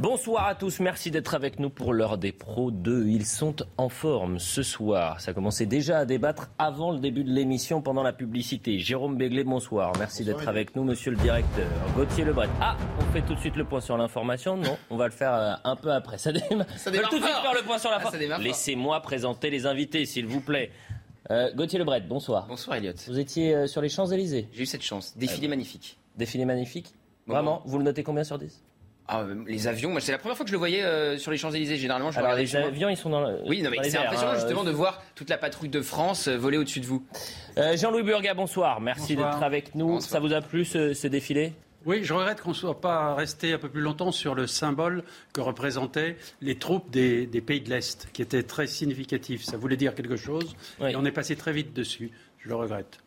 Bonsoir à tous, merci d'être avec nous pour l'heure des pros 2. Ils sont en forme ce soir. Ça commençait déjà à débattre avant le début de l'émission, pendant la publicité. Jérôme Béglé, bonsoir. Merci d'être avec nous, monsieur le directeur. Gauthier Lebret. Ah, on fait tout de suite le point sur l'information Non, on va le faire euh, un peu après. Ça démarre. Ça démarre tout de suite faire le point sur Ah, l'information. fort. Laissez-moi présenter les invités, s'il vous plaît. Euh, Gauthier Lebret, bonsoir. Bonsoir Elliot. Vous étiez euh, sur les Champs-Élysées. J'ai eu cette chance. Défilé magnifique. Défilé magnifique. Vraiment, vous le notez combien sur 10 Ah, euh, les avions, moi c'est la première fois que je le voyais euh, sur les Champs-Élysées. Généralement, je Alors les avions, ils sont dans le- Oui, non, mais c'est impressionnant hein. justement de voir toute la patrouille de France euh, voler au-dessus de vous. Euh, Jean-Louis Burga, bonsoir. Merci d'être avec nous. Bonsoir. Ça vous a plu ce, ce défilé? Oui, je regrette qu'on ne soit pas resté un peu plus longtemps sur le symbole que représentaient les troupes des, des pays de l'Est, qui était très significatif. Ça voulait dire quelque chose, Oui. et on est passé très vite dessus. Je le regrette.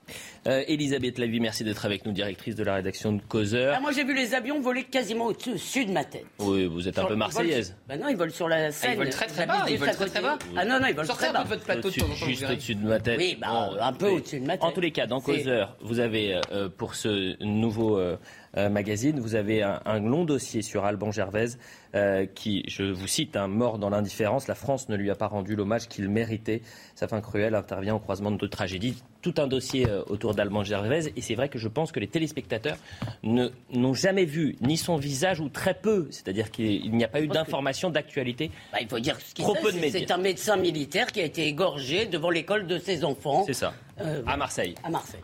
Euh, Elisabeth Lavie, merci d'être avec nous, directrice de la rédaction de Causeur. Ah, moi, j'ai vu les avions voler quasiment au-dessus de ma tête. Oui, vous êtes un peu marseillaise. volent- Bah non, ils volent sur la Seine. ils volent très, très bas, ils volent très, très bas. Ah non, non, ils volent Sortez très un peu bas. de votre plateau de temps juste au-dessus de ma tête. Oui, bah, un peu au-dessus de ma tête. En tous les cas, dans Causeur, vous avez, euh, pour ce nouveau euh, euh, magazine, vous avez un, un long dossier sur Alban Gervaise euh, qui, je vous cite, un mort dans l'indifférence. La France ne lui a pas rendu l'hommage qu'il méritait. Sa fin cruelle intervient au croisement de deux tragédies. Tout un dossier euh, autour d'Alban Gervaise. Et c'est vrai que je pense que les téléspectateurs ne- n'ont jamais vu ni son visage ou très peu. C'est-à-dire qu'il n'y a pas eu d'informations d'actualité. Bah, il faut dire ce qu'il Trop fait. peu de C'est- un médecin militaire qui a été égorgé devant l'école de ses enfants C'est ça. Euh, À Marseille. à Marseille.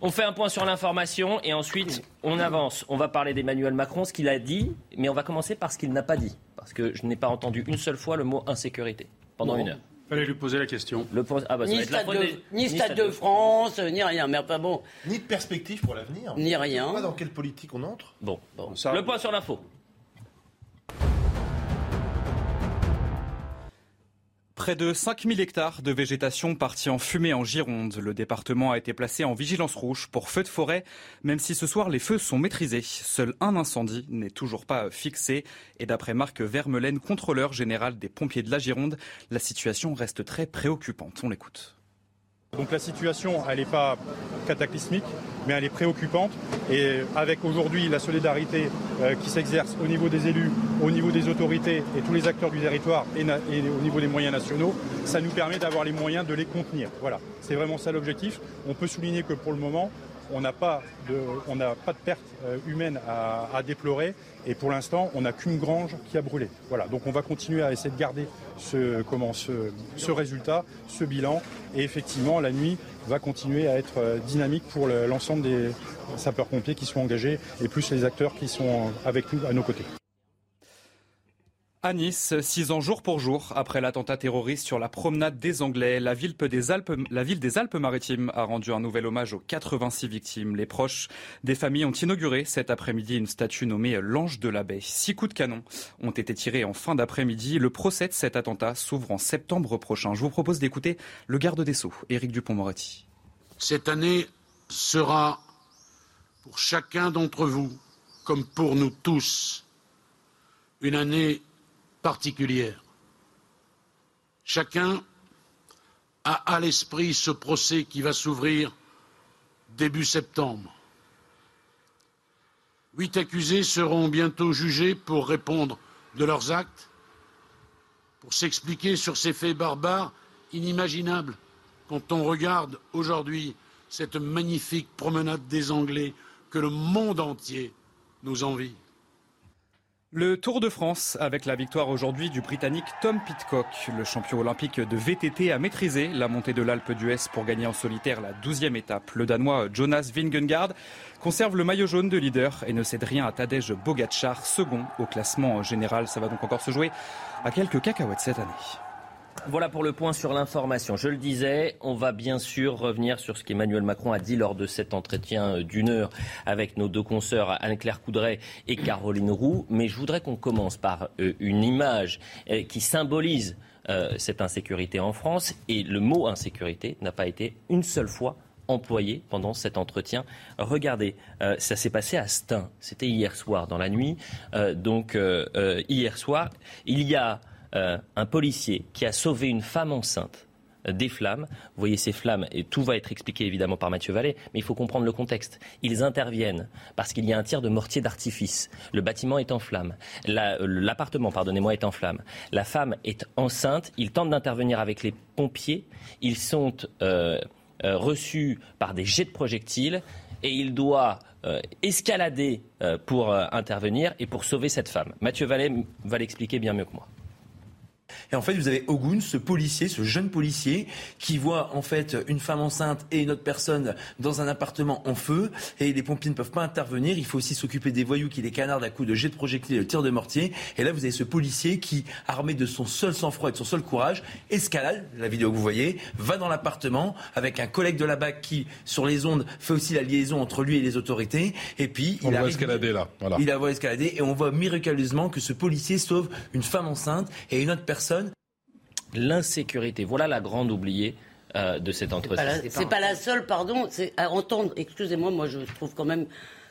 On fait un point sur l'information et ensuite on avance. On va parler d'Emmanuel Macron, ce qu'il a dit, mais on va commencer par ce qu'il n'a pas dit. Parce que je n'ai pas entendu une seule fois le mot insécurité pendant Non. une heure. Fallait lui poser la question. Le ah bah, Ni la stade, de, des- ni stade de France, ni rien. Mais enfin bon, Ni de perspective pour l'avenir. ni On rien. sait pas dans quelle politique on entre. Bon, Bon, ça- le point sur l'info. Près de 5000 hectares de végétation partis en fumée en Gironde. Le département a été placé en vigilance rouge pour feux de forêt, même si ce soir les feux sont maîtrisés. Seul un incendie n'est toujours pas fixé. Et d'après Marc Vermelaine, contrôleur général des pompiers de la Gironde, la situation reste très préoccupante. On l'écoute. Donc la situation, elle n'est pas cataclysmique, mais elle est préoccupante. Et avec aujourd'hui la solidarité euh, qui s'exerce au niveau des élus, au niveau des autorités et tous les acteurs du territoire et, au niveau des moyens nationaux, ça nous permet d'avoir les moyens de les contenir. Voilà, c'est vraiment ça l'objectif. On peut souligner que pour le moment, on n'a pas pas de perte euh, humaine à, déplorer. Et pour l'instant, on n'a qu'une grange qui a brûlé. Voilà, donc on va continuer à essayer de garder ce, comment, ce, résultat, ce bilan. Et effectivement, la nuit va continuer à être euh, dynamique pour le- l'ensemble des sapeurs-pompiers qui sont engagés et plus les acteurs qui sont avec nous à nos côtés. À Nice, six ans jour pour jour après l'attentat terroriste sur la promenade des Anglais, la ville, des Alpes-Maritimes a rendu un nouvel hommage aux 86 victimes. Les proches des familles ont inauguré cet après-midi une statue nommée l'Ange de la Baie. Six coups de canon ont été tirés en fin d'après-midi. Le procès de cet attentat s'ouvre en septembre prochain. Je vous propose d'écouter le garde des Sceaux, Éric Dupont-Moretti. Cette année sera pour chacun d'entre vous, comme pour nous tous, une année particulière. Chacun a à l'esprit ce procès qui va s'ouvrir début septembre. Huit accusés seront bientôt jugés pour répondre de leurs actes, pour s'expliquer sur ces faits barbares inimaginables quand on regarde aujourd'hui cette magnifique promenade des Anglais que le monde entier nous envie. Le Tour de France avec la victoire aujourd'hui du Britannique Tom Pitcock. Le champion olympique de VTT a maîtrisé la montée de l'Alpe d'Huez pour gagner en solitaire la 12e étape. Le Danois Jonas Vingegaard conserve le maillot jaune de leader et ne cède rien à Tadej Bogacar, second au classement général. Ça va donc encore se jouer à quelques cacahuètes cette année. Voilà pour le point sur l'information. Je le disais, on va bien sûr revenir sur ce qu'Emmanuel Macron a dit lors de cet entretien d'une heure avec nos deux consoeurs Anne-Claire Coudray et Caroline Roux. Mais je voudrais qu'on commence par euh, une image euh, qui symbolise euh, cette insécurité en France. Et le mot insécurité n'a pas été une seule fois employé pendant cet entretien. Regardez, ça s'est passé à Stein. C'était hier soir dans la nuit. donc hier soir, il y a euh, un policier qui a sauvé une femme enceinte euh, des flammes. Vous voyez ces flammes, et tout va être expliqué évidemment par Mathieu Vallée, mais il faut comprendre le contexte. Ils interviennent parce qu'il y a un tir de mortier d'artifice. Le bâtiment est en flammes. Euh, l'appartement, pardonnez-moi, est en flammes. La femme est enceinte. Ils tentent d'intervenir avec les pompiers. Ils sont reçus par des jets de projectiles et il doit escalader pour intervenir et pour sauver cette femme. Mathieu Vallée va l'expliquer bien mieux que moi. Et en fait, vous avez Ogun, ce policier, ce jeune policier, qui voit en fait une femme enceinte et une autre personne dans un appartement en feu. Et les pompiers ne peuvent pas intervenir. Il faut aussi s'occuper des voyous qui les canardent à coups de jet de projectiles et de tir de mortier. Et là, vous avez ce policier qui, armé de son seul sang-froid et de son seul courage, escalade, la vidéo que vous voyez, va dans l'appartement avec un collègue de la BAC qui, sur les ondes, fait aussi la liaison entre lui et les autorités. Et puis, il a escalader là. Voilà. Il a escalader et on voit miraculeusement que ce policier sauve une femme enceinte et une autre personne l'insécurité. Voilà la grande oubliée euh, de cet entretien. C'est pas, pas, la seule, pardon, c'est à entendre, excusez-moi, moi je trouve quand même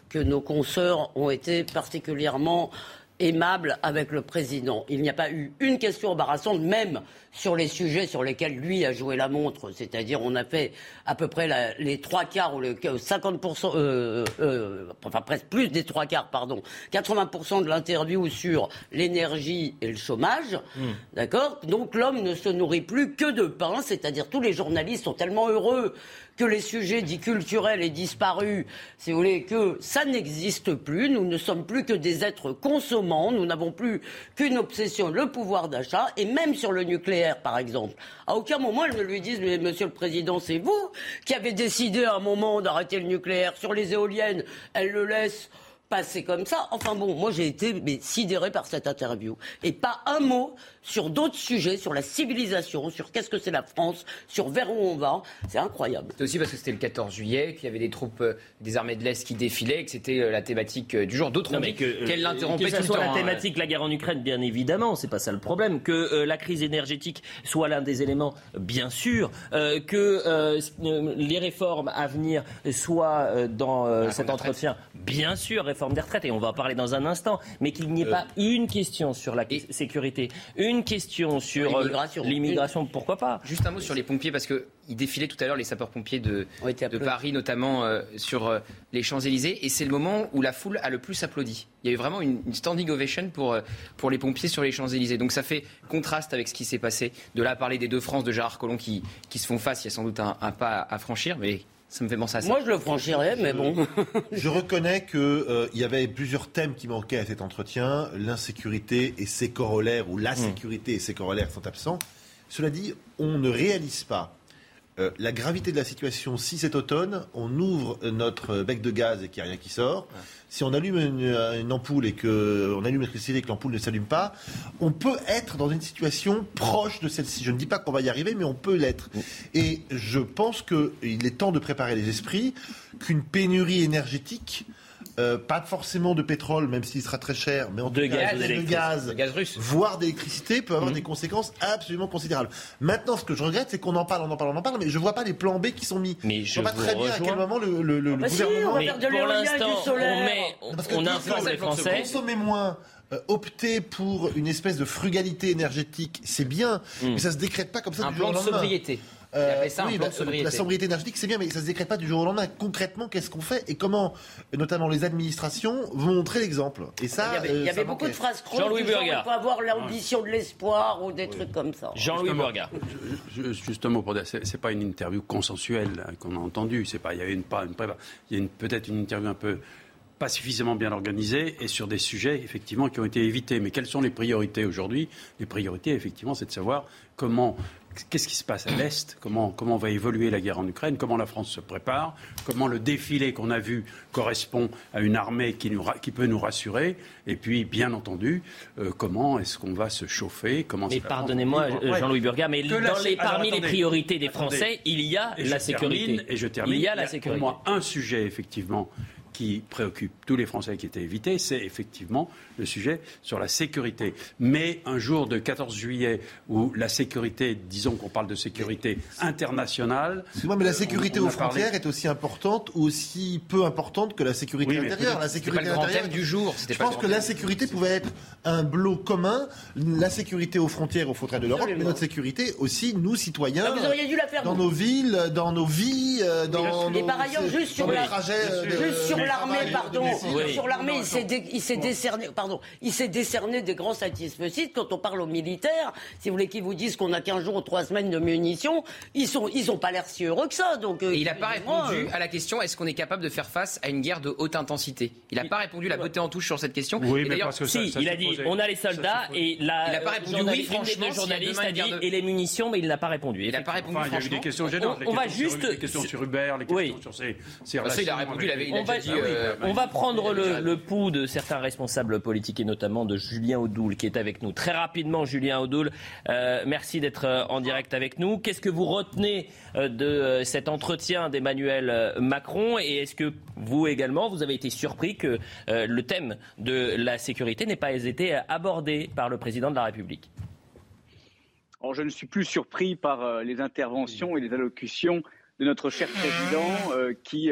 que nos consoeurs ont été particulièrement aimable avec le président. Il n'y a pas eu une question embarrassante, même sur les sujets sur lesquels lui a joué la montre. C'est-à-dire, on a fait à peu près les trois quarts ou les 50%, euh, euh, enfin presque plus des trois quarts, pardon, 80% de l'interview sur l'énergie et le chômage. Hmm. D'accord? Donc l'homme ne se nourrit plus que de pain, c'est-à-dire tous les journalistes sont tellement heureux que les sujets dits culturels aient disparu, si vous voulez, que ça n'existe plus. Nous ne sommes plus que des êtres consommants. Nous n'avons plus qu'une obsession, le pouvoir d'achat. Et même sur le nucléaire, par exemple, à aucun moment elles ne lui disent, mais Monsieur le Président, c'est vous qui avez décidé à un moment d'arrêter le nucléaire. Sur les éoliennes, elle le laisse passer comme ça. Enfin bon, moi j'ai été sidéré par cette interview. Et pas un mot sur d'autres sujets, sur la civilisation, sur qu'est-ce que c'est la France, sur vers où on va. C'est incroyable. C'est aussi parce que c'était le 14 juillet, qu'il y avait des troupes euh, des armées de l'Est qui défilaient, que c'était euh, la thématique euh, du jour. D'autres ont dit qu'elle l'interrompait tout le temps. la hein. thématique, la guerre en Ukraine, bien évidemment, c'est pas ça le problème. Que la crise énergétique soit l'un des éléments, bien sûr. que les réformes à venir soient dans cet entretien, bien sûr, réforme des retraites, et on va en parler dans un instant, mais qu'il n'y ait pas une question sur la sécurité, une une question sur euh, l'immigration, pourquoi pas Juste un mot sur les pompiers, parce qu'ils défilaient tout à l'heure les sapeurs-pompiers de, de Paris, notamment euh, sur euh, les Champs-Élysées, et c'est le moment où la foule a le plus applaudi. Il y a eu vraiment une, standing ovation pour, pour les pompiers sur les Champs-Élysées. Donc ça fait contraste avec ce qui s'est passé. De là à parler des deux France de Gérard Collomb qui, qui se font face, il y a sans doute un, un pas à franchir, mais ça me fait penser à ça. Moi, je le franchirais, mais bon. je reconnais qu'il euh, y avait plusieurs thèmes qui manquaient à cet entretien. L'insécurité et ses corollaires, ou la hmm. sécurité et ses corollaires sont absents. Cela dit, on ne réalise pas euh, la gravité de la situation, si cet automne, on ouvre notre bec de gaz et qu'il n'y a rien qui sort, si on allume une, ampoule et qu'on allume l'électricité et que l'ampoule ne s'allume pas, on peut être dans une situation proche de celle-ci. Je ne dis pas qu'on va y arriver, mais on peut l'être. Et je pense qu'il est temps de préparer les esprits qu'une pénurie énergétique euh, pas forcément de pétrole, même s'il sera très cher, mais en de tout gaz, cas, de gaz, gaz russe. voire d'électricité, peut avoir mmh. des conséquences absolument considérables. Maintenant, ce que je regrette, c'est qu'on en parle, on en parle, on en parle, mais je vois pas les plans B qui sont mis. Mais je, ne vois pas très bien à quel moment le, le, le, ah bah gouvernement. Si, on va de pour l'instant, on, met, on, on informe les Français. Consommer moins. Euh, opter pour une espèce de frugalité énergétique, c'est bien, mmh. mais ça se décrète pas comme ça un du jour au lendemain. sobriété. Euh, oui, bah, la sobriété énergétique, c'est bien, mais ça se décrète pas du jour au lendemain. Concrètement, qu'est-ce qu'on fait? Et comment, notamment les administrations, vont montrer l'exemple? Et ça, il y avait, euh, beaucoup de phrases Jean-Louis Burga. Il faut avoir l'ambition de l'espoir ou des trucs comme ça. Jean-Louis Burga. Justement, pour c'est pas une interview consensuelle hein, qu'on a entendue. C'est pas, il y avait une, pas une, il y a peut-être une interview un peu pas suffisamment bien organisée et sur des sujets effectivement qui ont été évités. Mais quelles sont les priorités aujourd'hui? Les priorités, effectivement, c'est de savoir comment qu'est-ce qui se passe à l'Est? Comment, comment va évoluer la guerre en Ukraine? Comment la France se prépare? Comment le défilé qu'on a vu correspond à une armée qui, nous, qui peut nous rassurer? Et puis, bien entendu, euh, comment est-ce qu'on va se chauffer? Comment Mais pardonnez-moi, Jean-Louis Burga, mais dans les, parmi les priorités des Français, il y a la sécurité. et je termine. Il y a la sécurité. Pour moi, un sujet, effectivement, qui préoccupe tous les Français qui étaient évités, c'est effectivement le sujet sur la sécurité. Mais un jour de 14 juillet où la sécurité, disons qu'on parle de sécurité internationale. Excusez-moi, mais la sécurité aux frontières est aussi importante ou aussi peu importante que la sécurité intérieure. La sécurité pas le grand thème du jour. Je pense que l'insécurité pouvait être un bloc commun. La sécurité aux frontières, aux frontières de l'Europe, mais notre sécurité aussi, nous citoyens. Vous auriez dû la faire dans nos villes, dans nos vies, euh, dans. Et par ailleurs, juste sur l'armée, pardon, sur l'armée, il s'est décerné. Pardon, il s'est décerné des grands satisfaits. Quand on parle aux militaires, si vous voulez qu'ils vous disent qu'on a 15 jours ou 3 semaines de munitions, ils sont, ils ont pas l'air si heureux que ça. Donc, euh, il n'a pas répondu à la question est-ce qu'on est capable de faire face à une guerre de haute intensité? Il n'a pas répondu la beauté en touche sur cette question. Oui, mais parce que si, il a dit on a les soldats et la. Il n'a pas répondu oui, franchement. journaliste a dit et les munitions, mais il n'a pas répondu. Il n'a pas répondu. il y a eu des questions gênantes. On, va juste. Les questions sur Uber, les questions sur ses, relations. Il a répondu. On va prendre le pouls de certains responsables politiques et notamment de Julien Audoul qui est avec nous. Très rapidement, Julien Audoul, euh, merci d'être euh, en direct avec nous. Qu'est-ce que vous retenez euh, de cet entretien d'Emmanuel Macron? Et est-ce que vous également, vous avez été surpris que le thème de la sécurité n'ait pas été abordé par le président de la République? Alors, je ne suis plus surpris par les interventions et les allocutions de notre cher président qui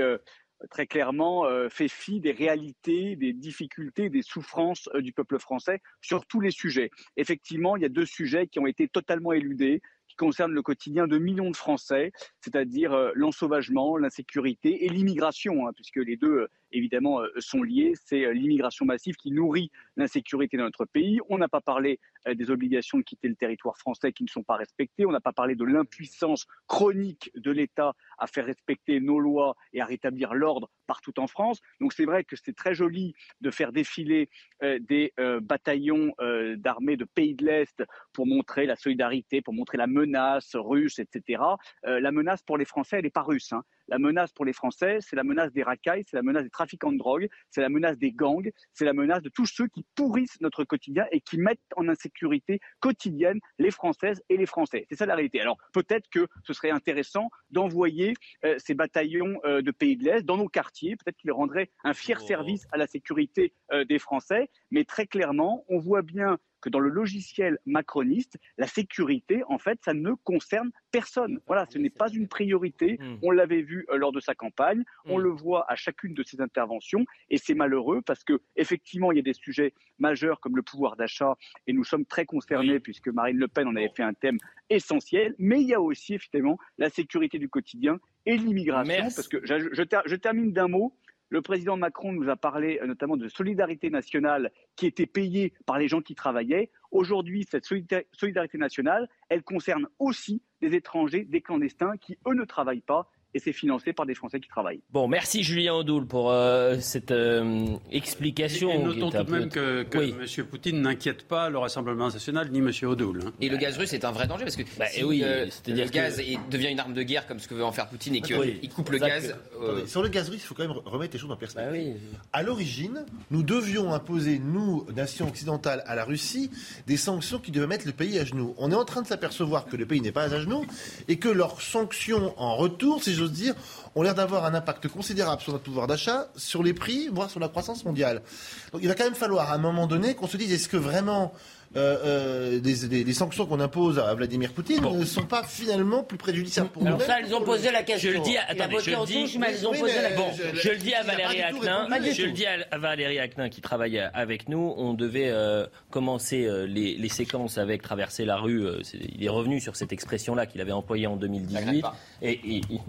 très clairement euh, fait fi des réalités, des difficultés, des souffrances euh, du peuple français sur tous les sujets. Effectivement, il y a deux sujets qui ont été totalement éludés qui concerne le quotidien de millions de Français, c'est-à-dire euh, l'ensauvagement, l'insécurité et l'immigration, hein, puisque les deux, évidemment, euh, sont liés. C'est l'immigration massive qui nourrit l'insécurité dans notre pays. On n'a pas parlé des obligations de quitter le territoire français qui ne sont pas respectées. On n'a pas parlé de l'impuissance chronique de l'État à faire respecter nos lois et à rétablir l'ordre partout en France. Donc c'est vrai que c'est très joli de faire défiler des bataillons d'armées de pays de l'Est pour montrer la solidarité, pour montrer la menace russe, etc. Euh, la menace pour les Français, elle n'est pas russe. Hein. La menace pour les Français, c'est la menace des racailles, c'est la menace des trafiquants de drogue, c'est la menace des gangs, c'est la menace de tous ceux qui pourrissent notre quotidien et qui mettent en insécurité quotidienne les Françaises et les Français. C'est ça la réalité. Alors peut-être que ce serait intéressant d'envoyer euh, ces bataillons euh, de pays de l'Est dans nos quartiers. Peut-être qu'ils rendraient un fier oh. service à la sécurité des Français. Mais très clairement, on voit bien que dans le logiciel macroniste, la sécurité, en fait, ça ne concerne personne. Voilà, ce n'est pas une priorité. Hmm. On l'avait vu euh, lors de sa campagne, on hmm. le voit à chacune de ses interventions, et c'est malheureux parce que effectivement, il y a des sujets majeurs comme le pouvoir d'achat, et nous sommes très concernés puisque Marine Le Pen en avait fait un thème essentiel. Mais il y a aussi effectivement la sécurité du quotidien et l'immigration, parce que je termine d'un mot. Le président Macron nous a parlé euh, notamment de solidarité nationale qui était payée par les gens qui travaillaient. Aujourd'hui, cette solidarité nationale, elle concerne aussi des étrangers, des clandestins qui, eux, ne travaillent pas et c'est financé par des Français qui travaillent. Bon, merci Julien Audoul pour euh, cette euh, explication. Et, notons tout de même que, que M. Poutine n'inquiète pas le Rassemblement national ni M. Audoul. Hein. Et le gaz russe est un vrai danger parce que bah, si oui, euh, le gaz devient une arme de guerre comme ce que veut en faire Poutine et qu'il coupe le gaz. sur le gaz russe, il faut quand même remettre les choses en perspective. Bah à l'origine, nous devions imposer, nous, nations occidentales, à la Russie, des sanctions qui devaient mettre le pays à genoux. On est en train de s'apercevoir que le pays n'est pas à genoux et que leurs sanctions en retour, si je dire, ont l'air d'avoir un impact considérable sur notre pouvoir d'achat, sur les prix, voire sur la croissance mondiale. Donc il va quand même falloir à un moment donné qu'on se dise est-ce que vraiment euh, euh, les, sanctions qu'on impose à Vladimir Poutine ne sont pas finalement plus préjudiciables pour nous. Ça, elles ont posé la question. Je le dis, à, attendez, je, le dis, mais elles ont posé la question. je, le dis à Valérie Acnin, je le dis à Valérie Acnin qui travaille avec nous. On devait euh, commencer les, les, séquences avec traverser la rue. il est revenu sur cette expression-là qu'il avait employée en 2018 et,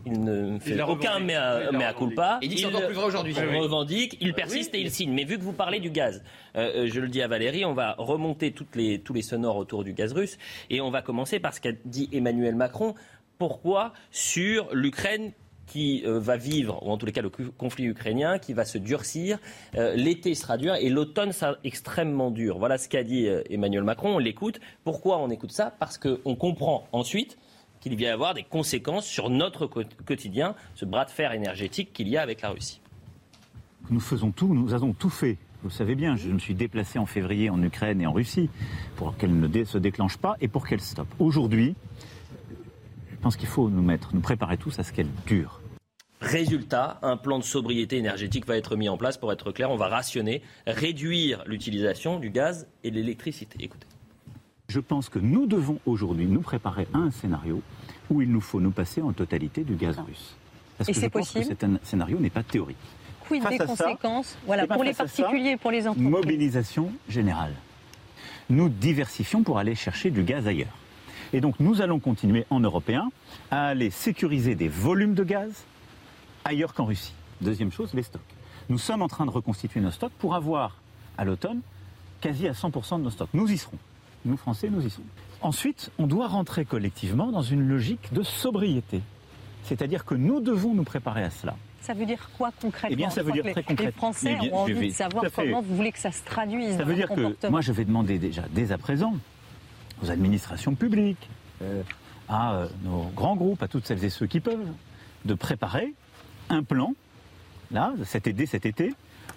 il ne fait aucun mea, culpa. Il dit que c'est encore plus vrai aujourd'hui. Il revendique, il persiste et il signe. Mais vu que vous parlez du gaz, je le dis à Valérie, on va remonter toutes tous les sonores autour du gaz russe. Et on va commencer par ce qu'a dit Emmanuel Macron. Pourquoi sur l'Ukraine qui euh, va vivre, ou en tous les cas le conflit ukrainien, qui va se durcir. Euh, l'été sera dur et l'automne sera extrêmement dur. Voilà ce qu'a dit euh, Emmanuel Macron. On l'écoute. Pourquoi on écoute ça? Parce qu'on comprend ensuite qu'il va y avoir des conséquences sur notre quotidien, ce bras de fer énergétique qu'il y a avec la Russie. Nous faisons tout, nous avons tout fait. Vous savez bien, je me suis déplacé en février en Ukraine et en Russie pour qu'elle ne se déclenche pas et pour qu'elle stoppe. Aujourd'hui, je pense qu'il faut nous mettre, nous préparer tous à ce qu'elle dure. Résultat, un plan de sobriété énergétique va être mis en place. Pour être clair, on va rationner, réduire l'utilisation du gaz et de l'électricité. Écoutez. Je pense que nous devons aujourd'hui nous préparer à un scénario où il nous faut nous passer en totalité du gaz russe. Parce et que je pense possible que un scénario n'est pas théorique. Quid des conséquences voilà, ben, pour les particuliers et pour les entreprises Mobilisation générale. Nous diversifions pour aller chercher du gaz ailleurs. Et donc nous allons continuer en européen à aller sécuriser des volumes de gaz ailleurs qu'en Russie. Deuxième chose, les stocks. Nous sommes en train de reconstituer nos stocks pour avoir à l'automne quasi à 100% de nos stocks. Nous y serons. Nous, Français, nous y serons. Ensuite, on doit rentrer collectivement dans une logique de sobriété. C'est-à-dire que nous devons nous préparer à cela. Ça veut dire quoi concrètement Eh bien, ça veut dire très concrètement. Les Français ont envie de savoir comment vous voulez que ça se traduise. Ça veut dire que moi, je vais demander déjà, dès à présent, aux administrations publiques, euh, à euh, nos grands groupes, à toutes celles et ceux qui peuvent, de préparer un plan, là, cet été, cet été,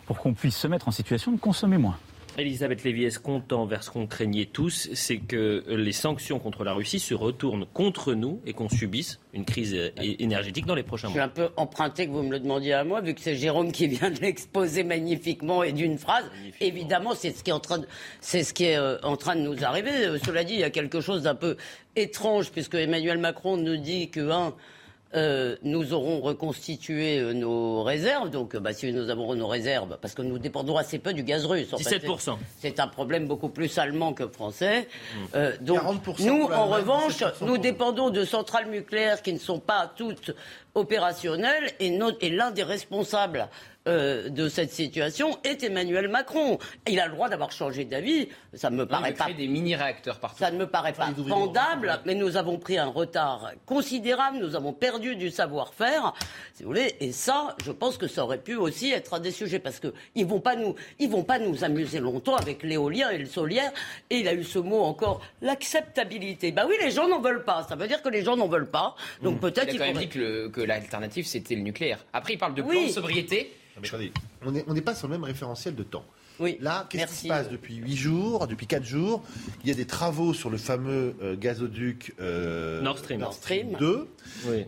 pour qu'on puisse se mettre en situation de consommer moins. Elisabeth Lévy, est-ce qu'on tend vers ce qu'on craignait tous, c'est que les sanctions contre la Russie se retournent contre nous et qu'on subisse une crise énergétique dans les prochains mois Je suis un peu emprunté que vous me le demandiez à moi, vu que c'est Jérôme qui vient de l'exposer magnifiquement et d'une phrase. Évidemment, c'est ce qui est en train de, c'est ce qui est euh, en train de nous arriver. Euh, cela dit, il y a quelque chose d'un peu étrange, puisque Emmanuel Macron nous dit que, un, euh, nous aurons reconstitué euh, nos réserves. Donc, bah, si nous avons nos réserves, parce que nous dépendons assez peu du gaz russe. 17%. c'est un problème beaucoup plus allemand que français. Mmh. Euh, donc, nous, en revanche, nous dépendons de centrales nucléaires qui ne sont pas toutes opérationnelles. Et, et l'un des responsables euh, de cette situation est Emmanuel Macron. Il a le droit d'avoir changé d'avis. Ça ne me paraît pas. des mini réacteurs partout. Ça ne me paraît pas vendable, mais nous avons pris un retard considérable. Nous avons perdu du savoir-faire, si vous voulez. Et ça, je pense que ça aurait pu aussi être un des sujets parce que ils vont pas nous, ils vont pas nous amuser longtemps avec l'éolien et le solaire. Et il a eu ce mot encore, l'acceptabilité. Bah oui, les gens n'en veulent pas. Ça veut dire que les gens n'en veulent pas. Donc mmh. peut-être. Il a quand même dit que l'alternative c'était le nucléaire. Après, il parle de plan de sobriété on n'est pas sur le même référentiel de temps. Oui, Là, qu'est-ce qui se passe depuis 8 jours, depuis 4 jours? Il y a des travaux sur le fameux euh, gazoduc euh, Nord Stream, 2,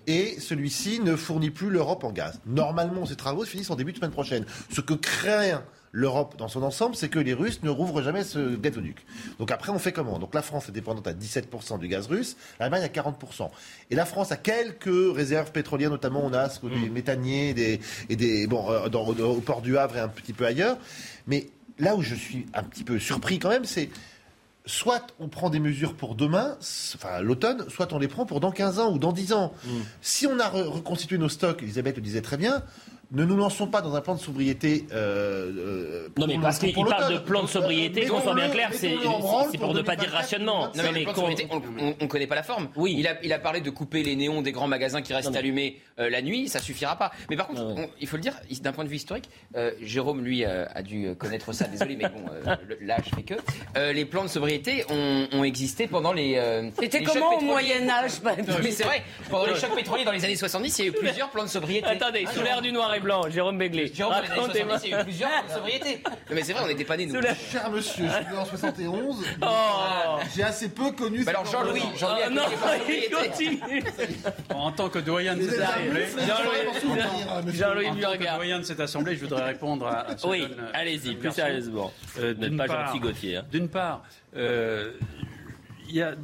et celui-ci ne fournit plus l'Europe en gaz. Normalement, ces travaux se finissent en début de semaine prochaine. Ce que craint l'Europe dans son ensemble, c'est que les Russes ne rouvrent jamais ce gazoduc. Donc après, on fait comment? Donc la France est dépendante à 17% du gaz russe, l'Allemagne à 40%. Et la France a quelques réserves pétrolières, notamment on a des mm. méthaniers des, et des bon, euh, au port du Havre et un petit peu ailleurs. Mais là où je suis un petit peu surpris quand même, c'est soit on prend des mesures pour demain, enfin l'automne, soit on les prend pour dans 15 ans ou dans 10 ans. Mm. Si on a reconstitué nos stocks, Elisabeth le disait très bien, ne nous lançons pas dans un plan de sobriété. Euh, euh non, mais parce qu'il parle de plan de sobriété, qu'on soit bien clair, c'est pour ne pas dire rationnement. Non, mais on ne connaît pas la forme. Oui. Il a, il a parlé de couper les néons des grands magasins qui restent allumés euh, la nuit, ça suffira pas. Mais par contre, il faut le dire, d'un point de vue historique, euh, Jérôme, lui, a dû connaître ça, désolé, mais bon, là, je fais que. les plans de sobriété ont, ont existé pendant les. C'était comment au Moyen-Âge Mais c'est vrai, pendant les chocs pétroliers dans les années 70, il y a eu plusieurs plans de sobriété. Attendez, sous l'ère du noir et blanc, Jérôme Béglé. Jérôme, Racontez-moi. Il y a eu plusieurs de sobriété. Mais c'est vrai, on n'était pas nés, nous. Cher monsieur, je suis né en 71. J'ai assez peu connu. alors Jean-Louis, Jean-Louis, non, il continue. En tant que doyen de cette assemblée, Jean-Louis doyen de cette assemblée, je voudrais répondre à, ce Oui, allez-y, plus sérieusement. Euh, N'êtes pas gentil, Gauthier. Hein. D'une part, euh, il y a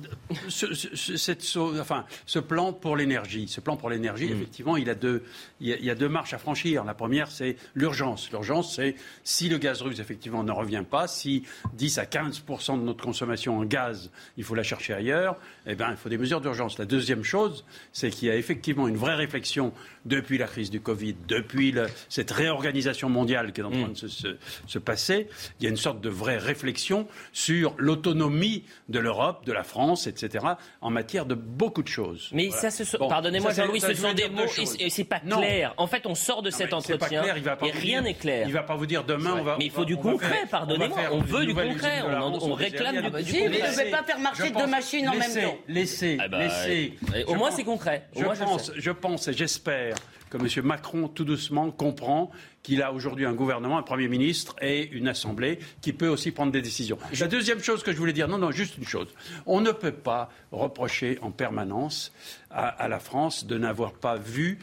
ce, cette, enfin, ce plan pour l'énergie. Ce plan pour l'énergie, mm. effectivement, il, a deux, il, y a, deux marches à franchir. La première, c'est l'urgence. L'urgence, c'est si le gaz russe, effectivement, ne revient pas, si 10 à 15% de notre consommation en gaz, il faut la chercher ailleurs, eh bien, il faut des mesures d'urgence. La deuxième chose, c'est qu'il y a effectivement une vraie réflexion depuis la crise du Covid, depuis cette réorganisation mondiale qui est en train mm. de se, se, passer. Il y a une sorte de vraie réflexion sur l'autonomie de l'Europe, de la France, etc., en matière de beaucoup de choses. Mais ça, se pardonnez-moi Jean-Louis, ce sont des mots et, c'est pas clair. En fait, on sort de cet entretien et rien n'est clair. Il va pas vous dire demain on va. Mais il faut du concret, pardonnez-moi. On veut du concret, on réclame du concret. Mais ne pas faire marcher deux machines en même temps. Laissez, ah bah, laissez. Au moins c'est concret. Je pense et j'espère que M. Macron, tout doucement, comprend qu'il a aujourd'hui un gouvernement, un Premier ministre et une Assemblée qui peut aussi prendre des décisions. La deuxième chose que je voulais dire, non, non, juste une chose. On ne peut pas reprocher en permanence à la France de n'avoir pas vu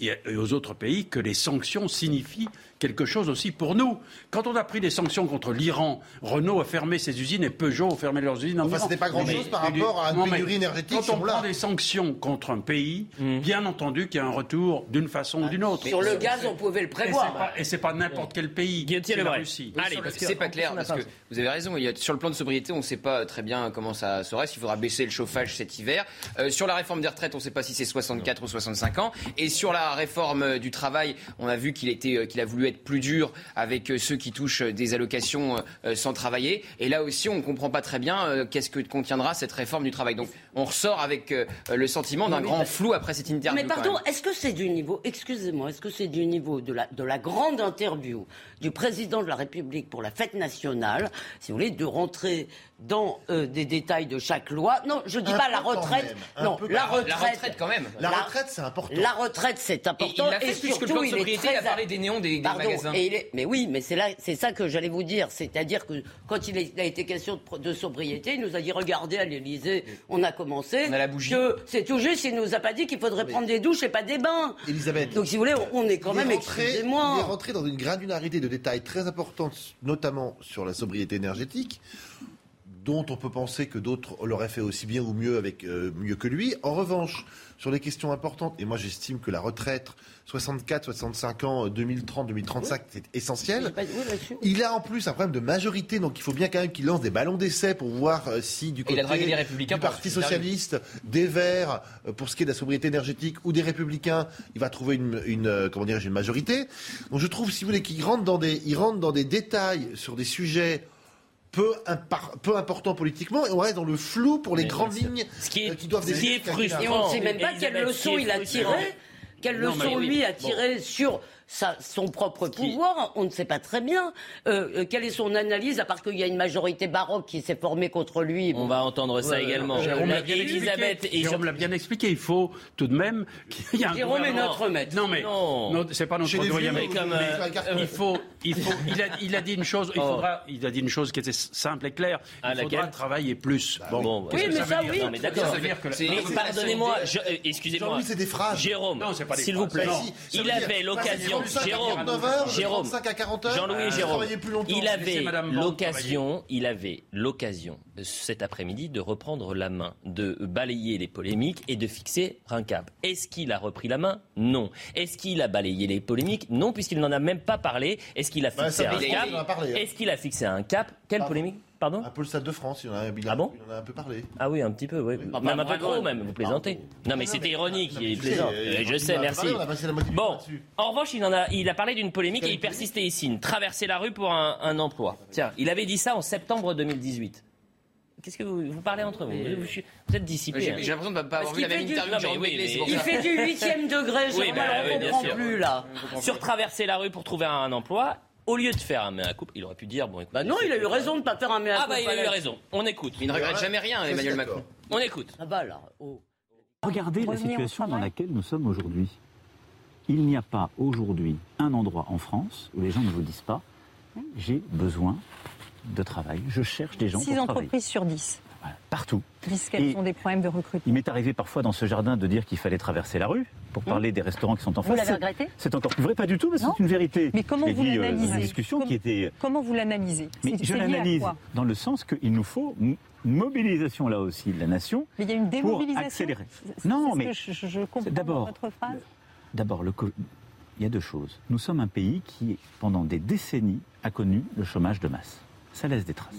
et aux autres pays que les sanctions signifient quelque chose aussi pour nous. Quand on a pris des sanctions contre l'Iran, Renault a fermé ses usines et Peugeot a fermé leurs usines en enfin, C'était pas grand-chose par rapport à une pénurie énergétique. Quand on prend des sanctions contre un pays, mmh. bien entendu qu'il y a un retour d'une façon ou d'une autre. Sur le gaz, on pouvait le prévoir. Et c'est pas, pas n'importe quel pays. C'est la Russie. Allez, parce que c'est pas clair. Parce que vous avez raison. Il y a, sur le plan de sobriété, on ne sait pas très bien comment ça se reste. Il faudra baisser le chauffage cet hiver. Euh, sur la réforme des retraites, on ne sait pas si c'est 64 ou 65 ans. Et sur la réforme du travail, on a vu qu'il était, euh, qu'il a voulu être plus dur avec euh, ceux qui touchent des allocations euh, sans travailler. Et là aussi, on ne comprend pas très bien qu'est-ce que contiendra cette réforme du travail. Donc, on ressort avec le sentiment d'un grand flou après cette interview. Mais pardon, est-ce que c'est du niveau, excusez-moi, est-ce que c'est du niveau de la, de la grande interview du président de la République pour la fête nationale, si vous voulez, de rentrer dans euh, des détails de chaque loi. Non, je dis pas la retraite. Non, la retraite. La retraite quand même. La, retraite, c'est important. La retraite, c'est important. Et, il a fait, et surtout, le plan de il très... a parlé des néons des, magasins. Mais oui, mais c'est là, c'est ça que j'allais vous dire. C'est-à-dire que quand il a été question de, sobriété, il nous a dit regardez à l'Élysée, on a commencé. On a la bougie. Que c'est tout juste. Il nous a pas dit qu'il faudrait prendre des douches et pas des bains. Elisabeth. Donc si vous voulez, on est quand même. Excusez-moi. Il est rentré dans une granularité de détails très importante, notamment sur la sobriété énergétique dont on peut penser que d'autres l'auraient fait aussi bien ou mieux avec euh, mieux que lui. En revanche, sur les questions importantes, et moi j'estime que la retraite 64, 65 ans, 2030, 2035, c'est essentiel. il a en plus un problème de majorité, donc il faut bien quand même qu'il lance des ballons d'essai pour voir euh, si du côté du Parti socialiste, des Verts, euh, pour ce qui est de la sobriété énergétique, ou des Républicains, il va trouver une, une comment une majorité. Donc je trouve, si vous voulez, qu'il rentre dans des, il rentre dans des détails sur des sujets peu, peu important politiquement et on reste dans le flou pour les grandes lignes ce qui, est, euh, qui doivent décider. Et on ne sait même pas quelle leçon il a tiré, quelle leçon lui a tiré sur son propre pouvoir, on ne sait pas très bien. Euh, euh, quelle est son analyse, à part qu'il y a une majorité baroque qui s'est formée contre lui? On va entendre ça également. Jérôme l'a bien Elisabeth expliqué. Jérôme l'a bien expliqué. Il faut tout de même qu'il y ait un Jérôme est notre maître. Non, mais non. c'est pas notre doyen. Mais, comme, euh, il faut, il faut, il a, il a dit une chose. Il oh. faudra, il a dit une chose qui était simple et claire. Ah, il faudra travailler plus. Bah bon, oui, mais ça, oui. mais d'accord. Pardonnez-moi, excusez-moi. c'est des phrases. Jérôme, s'il vous plaît, il avait l'occasion. Jérôme, Jérôme, Jean-Louis Jérôme, il avait l'occasion, il avait l'occasion cet après-midi de reprendre la main, de balayer les polémiques et de fixer un cap. Est-ce qu'il a repris la main? Non. Est-ce qu'il a balayé les polémiques? Non, puisqu'il n'en a même pas parlé. Est-ce qu'il a bah, fixé un cap hein. Est-ce qu'il a fixé un cap? Quelle polémique? Pardon Un peu le Stade de France, il en a, il ah bon il en a un peu parlé. Ah oui, un petit peu, oui. Même un peu trop, même, vous plaisantez. non, mais c'était ironique, il est plaisant. Je sais, merci. Bon, en revanche, il, en a, il a parlé d'une polémique et il persistait ici. Traverser la rue pour un, un emploi. Tiens, il avait dit ça en septembre 2018. Qu'est-ce que vous, vous parlez entre vous? Vous, êtes dissipé. J'ai hein. l'impression de ne pas avoir vu la même interview. Oui, il fait du huitième degré, je ne bah, comprends plus là. Sur traverser la rue pour trouver un emploi, au lieu de faire un mea coupe, il aurait pu dire bon écoute. Bah non, il a eu raison de ne pas faire un mea coupe. Ah bah il a eu raison. On écoute. il ne regrette jamais rien, Emmanuel Macron. On écoute. Ah bah là. Oh. Regardez la situation dans laquelle nous sommes aujourd'hui. Il n'y a pas aujourd'hui un endroit en France où les gens ne vous disent pas j'ai besoin de travail, je cherche des gens pour travailler. 6 entreprises sur 10 partout. Disent qu'elles ont des problèmes de recrutement. Il m'est arrivé parfois dans ce jardin de dire qu'il fallait traverser la rue pour mmh. parler des restaurants qui sont en face. Vous l'avez regretté? C'est encore plus vrai, pas du tout, mais c'est une vérité. Mais comment vous euh, l'analysez? discussion qui était. Comment vous l'analysez? Mais je l'analyse dans le sens qu'il nous faut une mobilisation là aussi de la nation. Mais il y a une démobilisation. Pour accélérer. Non, mais je, je comprends d'abord, votre phrase. D'abord, le il y a deux choses. Nous sommes un pays qui, pendant des décennies, a connu le chômage de masse. Ça laisse des traces.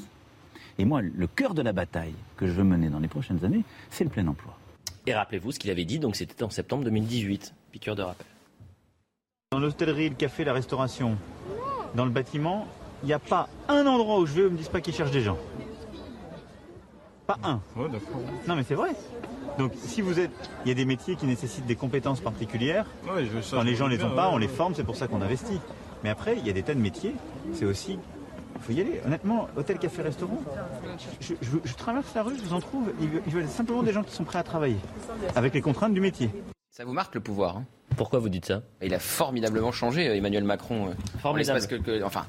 Et moi, le cœur de la bataille que je veux mener dans les prochaines années, c'est le plein emploi. Et rappelez-vous ce qu'il avait dit, donc c'était en septembre 2018. Piqûre de rappel. Dans l'hôtellerie, le café, la restauration, dans le bâtiment, il n'y a pas un endroit où je vais où ils ne me disent pas qu'ils cherchent des gens. Pas un. non, mais c'est vrai. Donc, si vous êtes. Il y a des métiers qui nécessitent des compétences particulières. Quand les gens ne les ont pas, on les forme, c'est pour ça qu'on investit. Mais après, il y a des tas de métiers. C'est aussi. Il faut y aller. Honnêtement, hôtel, café, restaurant. Je, traverse la rue, je vous en trouve. Il veulent simplement des gens qui sont prêts à travailler. Avec les contraintes du métier. Ça vous marque le pouvoir hein? Pourquoi vous dites ça? Il a formidablement changé, Emmanuel Macron. Euh, Formidable. que, enfin,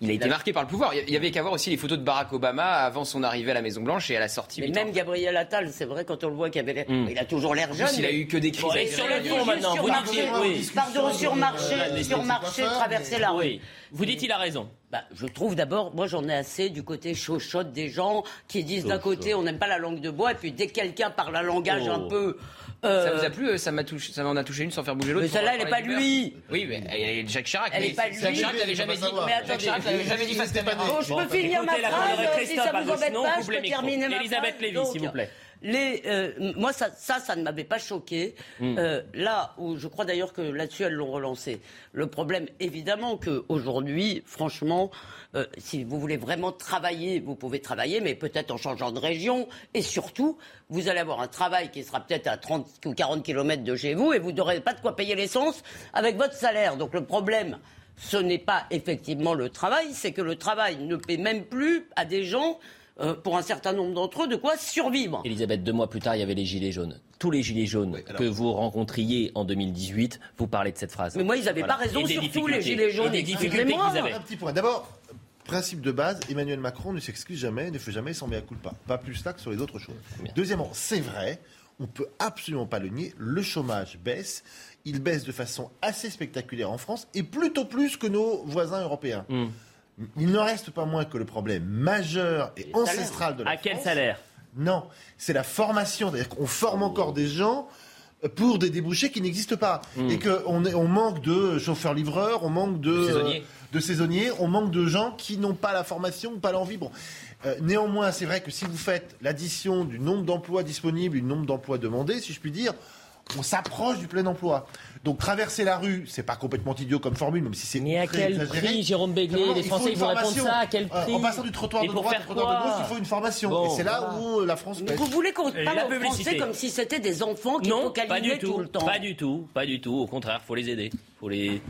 il a été marqué par le pouvoir. Il y avait qu'à voir aussi les photos de Barack Obama avant son arrivée à la Maison Blanche et à la sortie. Mais même Gabriel Attal, c'est vrai quand on le voit qu'il avait hmm. il a toujours l'air jeune. Il a eu que des crises. et sur le fond maintenant, vous dites pardon, sur marché, sur marché, traverser la rue. Vous dites il a raison. Bah, je trouve d'abord, moi j'en ai assez du côté chochotte des gens qui disent d'un côté on n'aime pas la langue de bois et puis dès que quelqu'un parle un langage un oh. peu euh, ça vous a plu Ça m'a touché, ça m'en a touché une sans faire bouger l'autre. Mais celle-là, elle n'est pas lui. Oui, mais elle est Jacques Chirac. Elle n'est pas lui. Jacques Chirac n'avait jamais dit. Mais attendez, Jacques Chirac n'avait jamais dit face caméra. Bon, je peux finir ma phrase. Si ça vous embête pas, je peux terminer ma phrase. Elisabeth Lévy, s'il vous plaît. Les, euh, moi, ça, ça, ça ne m'avait pas choqué. Hmm. Euh, là où je crois d'ailleurs que là-dessus, elles l'ont relancé. Le problème, évidemment, qu'aujourd'hui, franchement, euh, si vous voulez vraiment travailler, vous pouvez travailler, mais peut-être en changeant de région. Et surtout, vous allez avoir un travail qui sera peut-être à 30 ou 40 kilomètres de chez vous et vous n'aurez pas de quoi payer l'essence avec votre salaire. Donc le problème, ce n'est pas effectivement le travail, c'est que le travail ne paie même plus à des gens euh, pour un certain nombre d'entre eux, de quoi survivre. Elisabeth, deux mois plus tard, il y avait les Gilets jaunes. Tous les Gilets jaunes que vous rencontriez en 2018, vous parlez de cette phrase. Mais moi, ils n'avaient pas raison, surtout les Gilets jaunes. Et des difficultés qu'ils avaient. Un petit point. D'abord, principe de base, Emmanuel Macron ne s'excuse jamais, ne fait jamais son mea culpa. Pas plus là que sur les autres choses. Deuxièmement, c'est vrai, on ne peut absolument pas le nier, le chômage baisse. Il baisse de façon assez spectaculaire en France et plutôt plus que nos voisins européens. Hmm il ne reste pas moins que le problème majeur et ancestral de la France. À quel salaire Non, c'est la formation. C'est-à-dire qu'on forme encore des gens pour des débouchés qui n'existent pas. Hmm. Et qu'on on manque de chauffeurs-livreurs, on manque de, de, saisonniers. on manque de gens qui n'ont pas la formation, pas l'envie. Bon. Euh, néanmoins, c'est vrai que si vous faites l'addition du nombre d'emplois disponibles et du nombre d'emplois demandés, si je puis dire, on s'approche du plein emploi. Donc traverser la rue, c'est pas complètement idiot comme formule, même si c'est. Mais à quel prix, Jérôme Béglé Les Français ils vont répondre ça à quel prix En passant du trottoir de droite au trottoir de gauche, il faut une formation. et c'est là où la France. Pêche. Vous voulez qu'on parle aux Français comme si c'était des enfants qui non, pas du tout, tout le temps Pas du tout, pas du tout. Au contraire, faut les aider, faut les.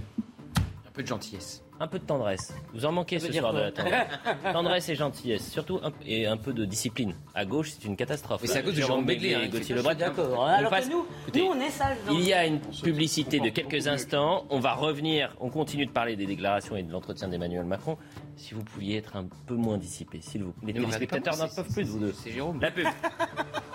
Un peu de gentillesse un peu de tendresse. Vous en manquez ce soir de la tendresse. tendresse et gentillesse, surtout un, et un peu de discipline. À gauche, c'est une catastrophe. Mais c'est à cause de Jérôme Béglé et Gauthier Lebret. D'accord. Alors que nous, nous, on est sages. Il y a une publicité de quelques instants. On va revenir, on continue de parler des déclarations et de l'entretien d'Emmanuel Macron. Si vous pouviez être un peu moins dissipé, s'il vous plaît. Les spectateurs n'en peuvent plus de vous deux. C'est Jérôme. La pub.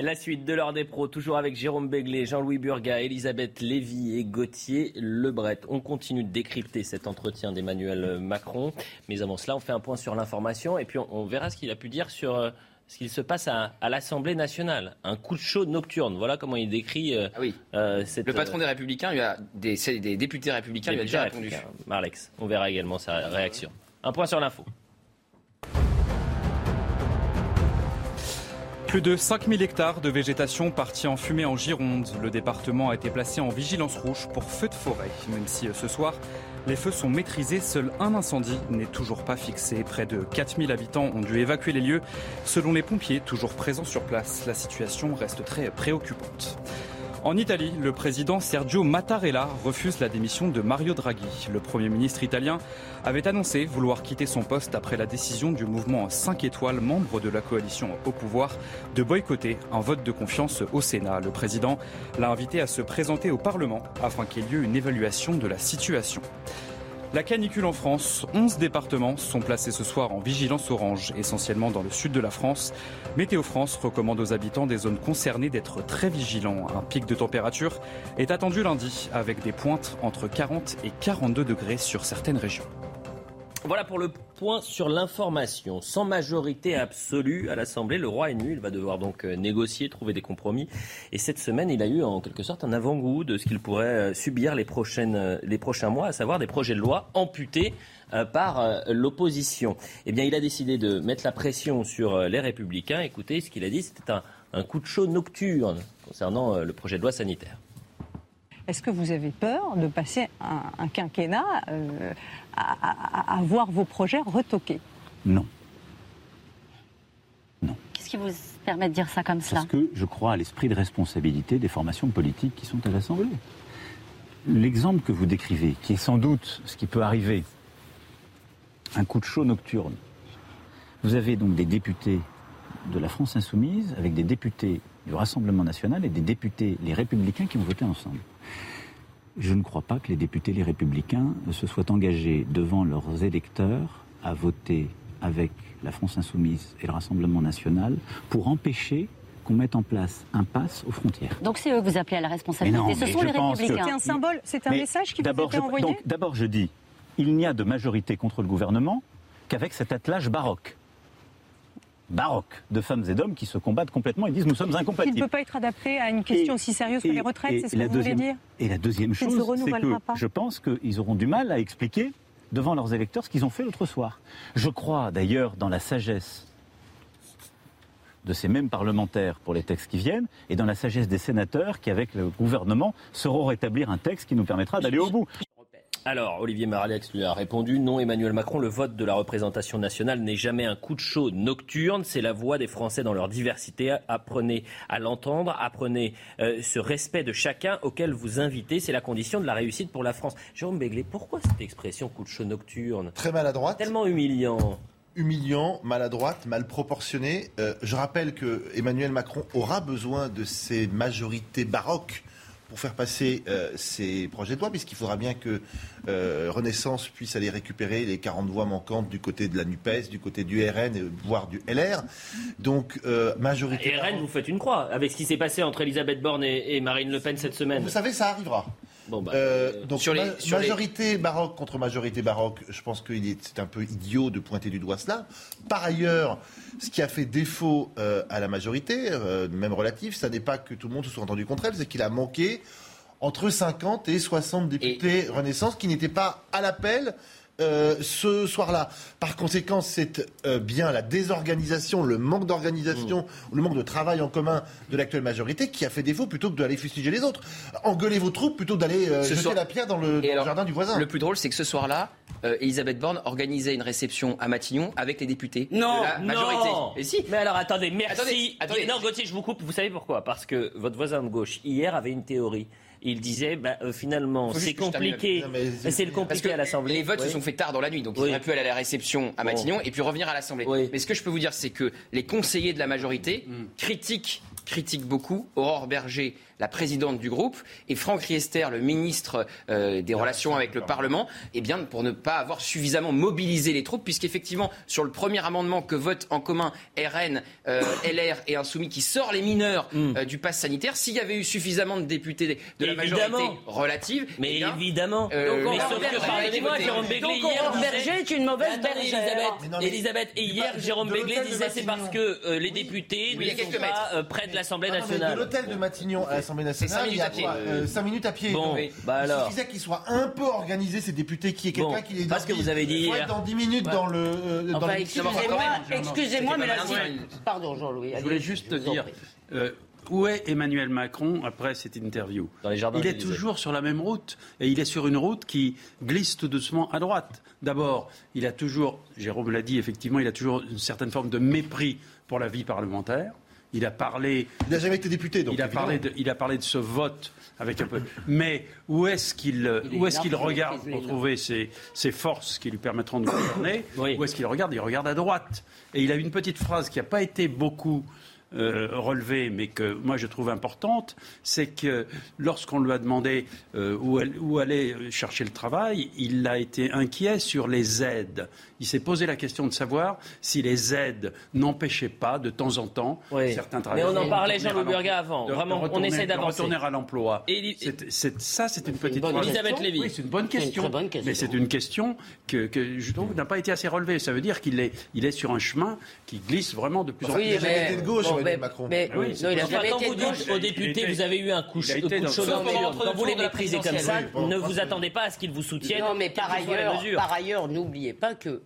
La suite de l'heure des pros, toujours avec Jérôme Béglé, Jean-Louis Burga, Elisabeth Lévy et Gauthier Lebret. On continue de décrypter cet entretien d'Emmanuel Macron. Mais avant cela, on fait un point sur l'information et puis on, verra ce qu'il a pu dire sur euh, ce qu'il se passe à, l'Assemblée nationale. Un coup de chaud nocturne. Voilà comment il décrit euh, ah oui. Euh, Le patron des Républicains, il a des, des députés républicains, lui a déjà répondu. Marlex, on verra également sa réaction. Un point sur l'info. Plus de 5000 hectares de végétation partis en fumée en Gironde. Le département a été placé en vigilance rouge pour feux de forêt. Même si euh, ce soir, les feux sont maîtrisés, seul un incendie n'est toujours pas fixé. Près de 4000 habitants ont dû évacuer les lieux. Selon les pompiers, toujours présents sur place, la situation reste très préoccupante. En Italie, le président Sergio Mattarella refuse la démission de Mario Draghi. Le Premier ministre italien avait annoncé vouloir quitter son poste après la décision du mouvement 5 étoiles, membre de la coalition au pouvoir, de boycotter un vote de confiance au Sénat. Le président l'a invité à se présenter au Parlement afin qu'il y ait une évaluation de la situation. La canicule en France, 11 départements sont placés ce soir en vigilance orange, essentiellement dans le sud de la France. Météo France recommande aux habitants des zones concernées d'être très vigilants. Un pic de température est attendu lundi avec des pointes entre 40 et 42 degrés sur certaines régions. Voilà pour le point sur l'information. Sans majorité absolue à l'Assemblée, le roi est nu. Il va devoir donc euh, négocier, trouver des compromis. Et cette semaine, il a eu en quelque sorte un avant-goût de ce qu'il pourrait euh, subir euh, les prochains mois, à savoir des projets de loi amputés par l'opposition. Eh bien, il a décidé de mettre la pression sur les républicains. Écoutez, ce qu'il a dit, c'était un, coup de chaud nocturne concernant le projet de loi sanitaire. Est-ce que vous avez peur de passer un, quinquennat à, voir vos projets retoqués Non. Qu'est-ce qui vous permet de dire ça comme cela Parce que je crois à l'esprit de responsabilité des formations politiques qui sont à l'Assemblée. L'exemple que vous décrivez, qui est sans doute ce qui peut arriver, un coup de chaud nocturne. Vous avez donc des députés de la France insoumise avec des députés du Rassemblement national et des députés les républicains qui ont voté ensemble. Je ne crois pas que les députés les républicains se soient engagés devant leurs électeurs à voter avec la France insoumise et le Rassemblement national pour empêcher qu'on mette en place un pass aux frontières. Donc c'est eux que vous appelez à la responsabilité. Ce sont les républicains. C'est un symbole, c'est un message qui vous a été envoyé D'abord, je dis, il n'y a de majorité contre le gouvernement qu'avec cet attelage baroque baroque de femmes et d'hommes qui se combattent complètement et disent nous sommes incompatibles. Il ne peut pas être adapté à une question aussi sérieuse que les retraites, c'est ce que vous voulez dire Et la deuxième chose, c'est que je pense qu'ils auront du mal à expliquer devant leurs électeurs ce qu'ils ont fait l'autre soir. Je crois d'ailleurs dans la sagesse de ces mêmes parlementaires pour les textes qui viennent et dans la sagesse des sénateurs qui, avec le gouvernement, sauront rétablir un texte qui nous permettra d'aller au bout. Alors, Olivier Maralex lui a répondu non, Emmanuel Macron, le vote de la représentation nationale n'est jamais un coup de chaud nocturne, c'est la voix des Français dans leur diversité. Apprenez à l'entendre, apprenez euh, ce respect de chacun auquel vous invitez, c'est la condition de la réussite pour la France. Jérôme Béglé, pourquoi cette expression coup de chaud nocturne? Très maladroite. Tellement humiliant humiliant, maladroite, mal proportionné. Euh, je rappelle que Emmanuel Macron aura besoin de ces majorités baroques pour faire passer euh, ces projets de loi, puisqu'il faudra bien que euh, Renaissance puisse aller récupérer les 40 voix manquantes du côté de la NUPES, du côté du RN, voire du LR. Donc, euh, majorité. Et RN, vous faites une croix avec ce qui s'est passé entre Elisabeth Borne et, Marine Le Pen cette semaine. Vous savez, ça arrivera. Bon, bah, donc, sur les, majorité baroque contre majorité baroque, je pense que c'est un peu idiot de pointer du doigt cela. Par ailleurs, ce qui a fait défaut euh, à la majorité, euh, même relative, ça n'est pas que tout le monde se soit entendu contre elle, c'est qu'il a manqué entre 50 et 60 députés Renaissance qui n'étaient pas à l'appel euh, ce soir-là. Par conséquent, c'est bien la désorganisation, le manque d'organisation, mm. le manque de travail en commun de l'actuelle majorité qui a fait défaut plutôt que d'aller fustiger les autres. Engueuler vos troupes plutôt d'aller jeter la pierre dans le, jardin du voisin. Le plus drôle, c'est que ce soir-là, euh, Elisabeth Borne organisait une réception à Matignon avec les députés non, de la majorité. Non. Et si. Mais alors attendez, merci. Attendez, Non, Gauthier, je vous coupe. Vous savez pourquoi? Parce que votre voisin de gauche hier avait une théorie. Il disait bah, euh, finalement c'est compliqué, c'est le compliqué. à l'Assemblée. Les votes se sont faits tard dans la nuit, donc il aurait pu aller à la réception à Matignon et puis revenir à l'Assemblée. Mais ce que je peux vous dire, c'est que les conseillers de la majorité mm. critiquent critiquent beaucoup Aurore Berger la présidente du groupe, et Franck Riester, le ministre euh, des Relations avec le Parlement, eh bien, pour ne pas avoir suffisamment mobilisé les troupes, puisqu'effectivement, sur le premier amendement que vote en commun RN, euh, LR et Insoumis, qui sort les mineurs mm. euh, du pass sanitaire, s'il y avait eu suffisamment de députés de la majorité relative, mais eh évidemment, mais sauf que pardonnez-moi, Jérôme Béglé hier Berger est une mauvaise bergère. Elisabeth, et hier, Jérôme Béglé disait c'est parce que les députés ne sont pas près de l'Assemblée nationale. De l'hôtel de Matignon l'Assemblée nationale. 5 minutes à pied. 5 minutes à pied. Bon, bah alors. Il suffisait qu'ils soient un peu organisés, ces députés, qui est quelqu'un qui les Parce que vous avez dit hier. dans 10 minutes dans le. Euh, enfin, excusez-moi, excusez-moi, mais là, pardon, Jean-Louis. Je voulais juste te dire. Euh, où est Emmanuel Macron après cette interview Dans les jardins Il est toujours sur la même route et il est sur une route qui glisse tout doucement à droite. D'abord, il a toujours, Jérôme l'a dit effectivement, il a toujours une certaine forme de mépris pour la vie parlementaire. Il a parlé. Il n'a jamais été député, donc. Il a, parlé de, il a parlé de ce vote avec un peu. Mais où est-ce qu'il où est-ce qu'il regarde pour trouver ses, ses, forces qui lui permettront de gouverner Où est-ce qu'il regarde? Il regarde à droite. Et il a une petite phrase qui n'a pas été beaucoup euh, relevée, mais que moi je trouve importante, c'est que lorsqu'on lui a demandé euh, où, où, aller chercher le travail, il a été inquiet sur les aides. Il s'est posé la question de savoir si les aides n'empêchaient pas de temps en temps certains travailleurs. Mais on en parlait, Jean-Louis Burga, avant. Vraiment, on essaie d'avancer. retourner à l'emploi. ça, c'est une petite une Elisabeth Lévy. Oui, c'est une bonne question. Mais c'est une question que, que je trouve n'a pas été assez relevée. Ça veut dire qu'il est, il est sur un chemin qui glisse vraiment de plus en plus. Oui, mais, de gauche, Macron. Mais, oui, non, il a quand vous dites aux députés, vous avez eu un coup, chaud quand vous les méprisez comme ça, ne vous attendez pas à ce qu'ils vous soutiennent. Non, mais par ailleurs, n'oubliez pas que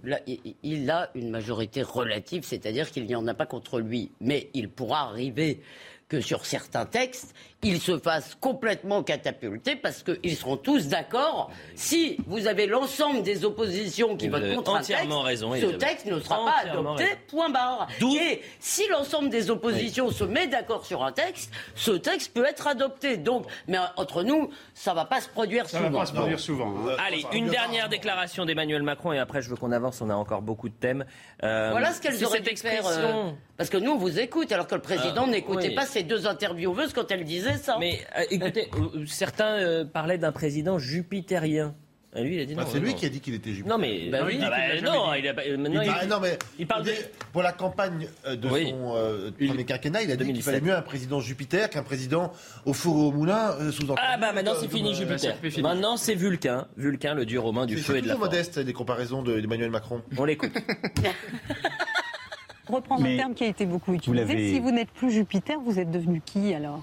il a une majorité relative, c'est-à-dire qu'il n'y en a pas contre lui. Mais il pourra arriver que sur certains textes, ils se fassent complètement catapulter parce qu'ils seront tous d'accord. Si vous avez l'ensemble des oppositions qui votent contre un texte, raison, ce texte ne sera pas adopté, point barre. Et si l'ensemble des oppositions se met d'accord sur un texte, ce texte peut être adopté. Donc, mais entre nous, ça ne va pas se produire ça souvent. va pas se produire souvent. Hein. Allez, une dernière déclaration d'Emmanuel Macron et après je veux qu'on avance, on a encore beaucoup de thèmes. Euh, voilà ce qu'elles auraient dû faire. Euh, parce que nous, on vous écoute, alors que le président euh, n'écoutait pas ces deux intervieweuses quand elles disaient Mais euh, écoutez, euh, certains euh, parlaient d'un président jupitérien. lui, il a dit bah, non. c'est lui qui a dit qu'il était jupitérien. Non, mais bah, oui, ah bah, non, il, a, maintenant, il, non, mais il parle de... pour la campagne de son premier quinquennat, il a dit qu'il fallait mieux un président Jupiter qu'un président au four et au moulin sous Ah bah maintenant c'est fini Jupiter. Maintenant c'est Vulcain, Vulcain le dieu romain du feu et de la force. modeste des comparaisons d'Emmanuel Macron. On l'écoute. reprendre un terme qui a été beaucoup utilisé. Si vous n'êtes plus Jupiter, vous êtes devenu qui alors?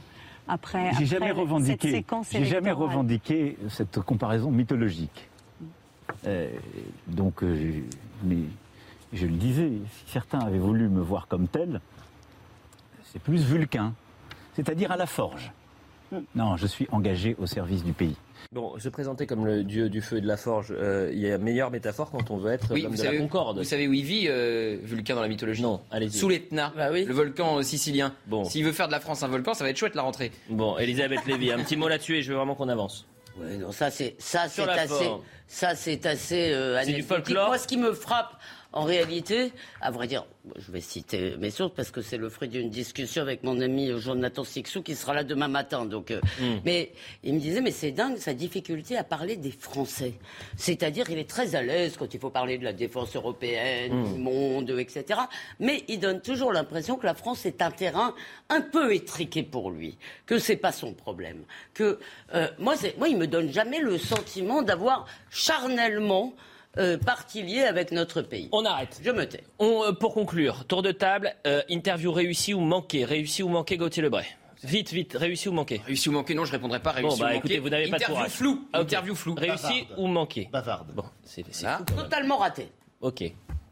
Après, j'ai jamais revendiqué, j'ai jamais revendiqué cette comparaison mythologique. Euh, donc, euh, mais je le disais, si certains avaient voulu me voir comme tel, c'est plus vulcain, c'est-à-dire à la forge. Hmm. Non, je suis engagé au service du pays. Bon, se présenter comme le dieu du feu et de la forge, euh, il y a meilleure métaphore quand on veut être oui, de la Concorde. Vous savez où il vit, euh, Vulcain, dans la mythologie? Non, allez-y. Sous l'Etna, bah le volcan sicilien. Bon. S'il veut faire de la France un volcan, ça va être chouette la rentrée. Bon, Elisabeth Lévy, un petit mot là-dessus et je veux vraiment qu'on avance. Oui, non, ça c'est ça c'est assez, ça c'est assez euh, C'est du folklore. Moi, ce qui me frappe, en réalité, à vrai dire, je vais citer mes sources parce que c'est le fruit d'une discussion avec mon ami Jonathan Sixou qui sera là demain matin. Donc, euh, hmm. mais il me disait, mais c'est dingue sa difficulté à parler des Français. C'est-à-dire, il est très à l'aise quand il faut parler de la défense européenne, hmm. du monde, etc. Mais il donne toujours l'impression que la France est un terrain un peu étriqué pour lui, que c'est pas son problème. Que euh, moi, moi, il me donne jamais le sentiment d'avoir charnellement euh, parti lié avec notre pays. On arrête. Je me tais. On, euh, pour conclure, tour de table, euh, interview réussi ou manqué Réussi ou manqué, Gauthier Lebray Vite, vite, réussi ou manqué Réussi ou manqué, non, je répondrai pas. Réussi bon, bah, ou écoutez, vous n'avez pas de courage. Flou. Interview flou. Réussi ou manqué Bavarde. Bon, c'est Totalement raté. Ok.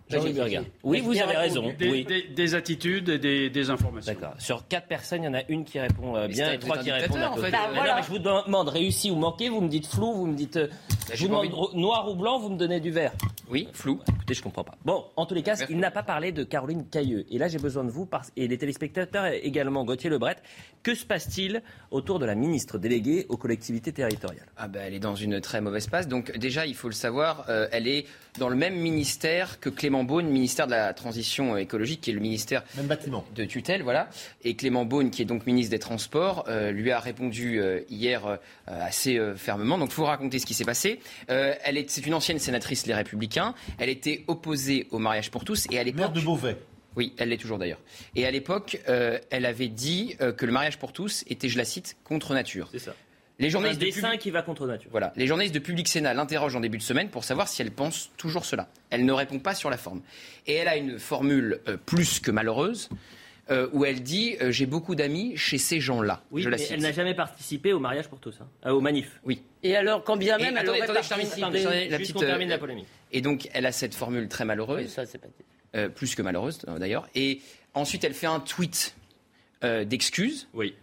Jean-Luc Oui, vous avez raison. Des, attitudes et des, informations. D'accord. Sur quatre personnes, il y en a une qui répond euh, bien et trois qui répondent à côté. Bah, je vous demande réussi ou manqué, vous me dites flou, vous me dites. Euh, bah, je vous demande noir ou blanc, vous me donnez du vert. Oui, flou. Écoutez, je comprends pas. Bon, en tous les cas, il n'a pas parlé de Caroline Cailleux. Et là, j'ai besoin de vous et les téléspectateurs également, Gauthier Lebret. Que se passe-t-il autour de la ministre déléguée aux collectivités territoriales? Ah ben, elle est dans une très mauvaise passe. Donc déjà, il faut le savoir, euh, elle est dans le même ministère que Clément Beaune, ministère de la Transition écologique, qui est le ministère même bâtiment. de tutelle, voilà. Et Clément Beaune, qui est donc ministre des Transports, euh, lui a répondu euh, hier euh, assez fermement. Donc, il faut raconter ce qui s'est passé. elle est, c'est une ancienne sénatrice Les Républicains. Elle était opposée au mariage pour tous, et à l'époque. Maire de Beauvais. Oui, elle l'est toujours d'ailleurs. Et à l'époque, elle avait dit que le mariage pour tous était, je la cite, contre nature. C'est ça. Les journalistes un dessin qui va contre nature. Voilà. Les journalistes de Public Sénat l'interrogent en début de semaine pour savoir si elle pense toujours cela. Elle ne répond pas sur la forme. Et elle a une formule euh, plus que malheureuse. Euh, où elle dit euh, j'ai beaucoup d'amis chez ces gens-là. Oui, mais elle n'a jamais participé au mariage pour tous, hein. au manif. Oui. Et alors, quand bien même, elle aurait participé. la petite, termine la polémique. Et donc, elle a cette formule très malheureuse. Oui, ça, c'est pas... plus que malheureuse, d'ailleurs. Et ensuite, elle fait un tweet d'excuses. Oui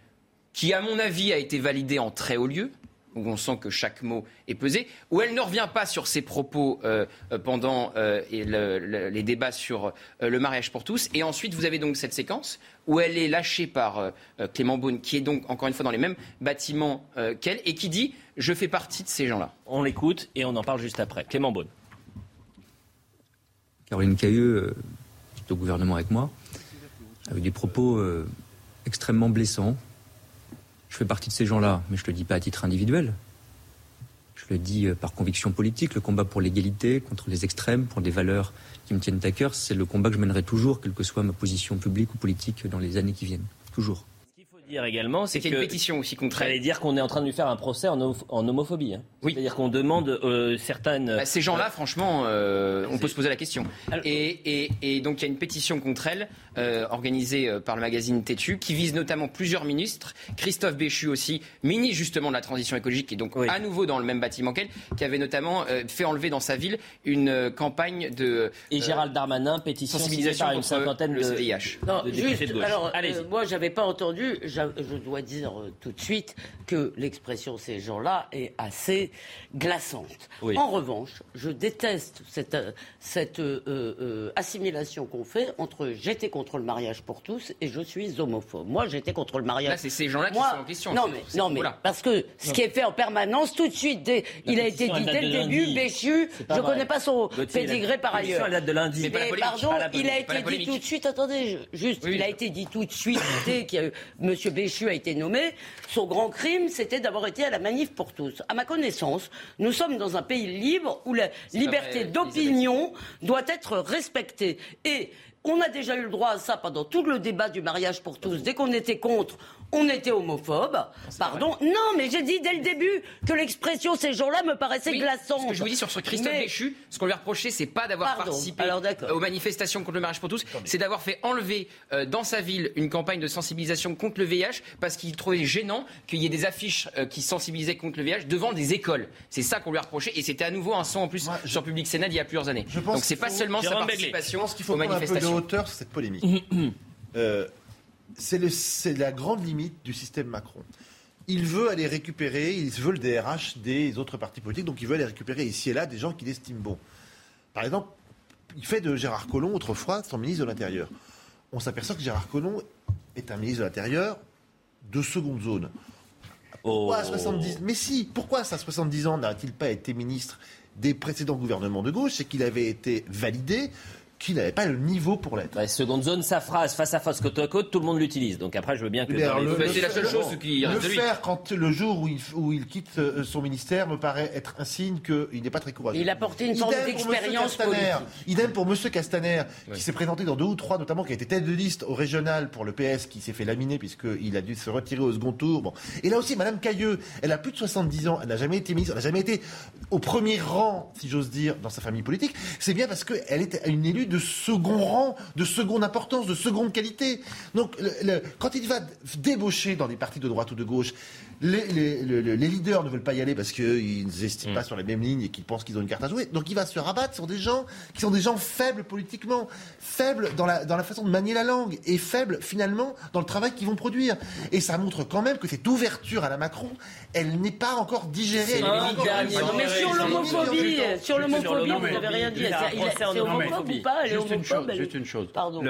qui, à mon avis, a été validée en très haut lieu où on sent que chaque mot est pesé, où elle ne revient pas sur ses propos euh, euh, pendant euh, les débats sur le mariage pour tous. Et ensuite, vous avez donc cette séquence où elle est lâchée par Clément Beaune, qui est donc encore une fois dans les mêmes bâtiments qu'elle, et qui dit Je fais partie de ces gens-là. On l'écoute et on en parle juste après. Clément Beaune. Caroline Cailleux, qui est au gouvernement avec moi, a eu des propos extrêmement blessants je fais partie de ces gens-là, mais je ne le dis pas à titre individuel. Je le dis euh, par conviction politique. Le combat pour l'égalité, contre les extrêmes, pour des valeurs qui me tiennent à cœur, c'est le combat que je mènerai toujours, quelle que soit ma position publique ou politique dans les années qui viennent. Toujours dire également, c'est qu'il y a une pétition aussi contre elle. dire qu'on est en train de lui faire un procès en, homophobie. Hein. Oui. C'est-à-dire qu'on demande euh, certaines. Bah, ces gens-là, franchement, euh, on peut se poser la question. Et, et, donc il y a une pétition contre elle, euh, organisée par le magazine Tétu, qui vise notamment plusieurs ministres. Christophe Béchu aussi, ministre justement de la transition écologique, qui est donc à nouveau dans le même bâtiment qu'elle, qui avait notamment fait enlever dans sa ville une campagne de. Et Gérald Darmanin, pétition sensibilisation par une cinquantaine de, CDIH. Non, juste, alors, moi, j'avais pas entendu je dois dire tout de suite que l'expression ces gens-là est assez glaçante. En revanche, je déteste cette, cette assimilation qu'on fait entre j'étais contre le mariage pour tous et je suis homophobe. Moi, j'étais contre le mariage. Là, c'est ces gens-là qui sont en question. Non, mais, non, mais parce que ce qui est fait en permanence, tout de suite, il a été dit dès le début, Béchu, je ne connais pas son pédigré par ailleurs. date de lundi. Mais pardon, il a été dit tout de suite, attendez, juste, il a été dit tout de suite, dès que M. Béchu a été nommé, son grand crime, c'était d'avoir été à la manif pour tous. À ma connaissance, nous sommes dans un pays libre où la liberté d'opinion doit être respectée. Et on a déjà eu le droit à ça pendant tout le débat du mariage pour tous. Dès qu'on était contre, on était homophobe. Pardon. Non, mais j'ai dit dès le début que l'expression ces gens-là me paraissait glaçante. Ce que je vous dis sur ce Christophe Béchu, ce qu'on lui a reproché, c'est pas d'avoir participé aux manifestations contre le mariage pour tous, c'est d'avoir fait enlever euh, dans sa ville une campagne de sensibilisation contre le VIH parce qu'il trouvait gênant qu'il y ait des affiches euh, qui sensibilisaient contre le VIH devant des écoles. C'est ça qu'on lui a reproché et c'était à nouveau un son en plus sur Public Sénat il y a plusieurs années. Donc c'est pas seulement sa participation je pense qu'il faut aux manifestations. Un peu de hauteur sur cette polémique. euh, c'est la grande limite du système Macron. Il veut aller récupérer, il veut le DRH des autres partis politiques, donc il veut aller récupérer ici et là des gens qu'il estime bons. Par exemple, il fait de Gérard Collomb autrefois son ministre de l'Intérieur. On s'aperçoit que Gérard Collomb est un ministre de l'Intérieur de seconde zone. Pourquoi à 70 Mais si, pourquoi à 70 ans n'a-t-il pas été ministre des précédents gouvernements de gauche C'est qu'il avait été validé qui n'avait pas le niveau pour l'être. La seconde zone, sa phrase face à face, côte à côte, tout le monde l'utilise. Donc après, je veux bien que. C'est la seule chose qui Le faire quand le jour où il, où il, quitte euh, son ministère me paraît être un signe qu'il n'est pas très courageux. Il a porté une forme d'expérience politique. Idem pour M. Castaner, qui s'est présenté dans deux ou trois, notamment qui a été tête de liste au régional pour le PS, qui s'est fait laminer puisqu'il a dû se retirer au second tour. Bon. Et là aussi, Mme Cailleux, elle a plus de 70 ans, elle n'a jamais été ministre, elle n'a jamais été au premier rang, si j'ose dire, dans sa famille politique. C'est bien parce qu'elle est une élue de second rang, de seconde importance, de seconde qualité. Donc, quand il va débaucher dans des partis de droite ou de gauche, les, leaders ne veulent pas y aller parce qu'ils n'estiment mm. pas sur la même ligne et qu'ils pensent qu'ils ont une carte à jouer. Donc, il va se rabattre sur des gens qui sont des gens faibles politiquement, faibles dans la, dans la façon de manier la langue et faibles finalement dans le travail qu'ils vont produire. Et ça montre quand même que cette ouverture à la Macron, elle n'est pas encore digérée. mais sur l'homophobie, sur l'homophobie, vous n'avez rien dit. C'est homophobe ou pas Juste une chose. Pardon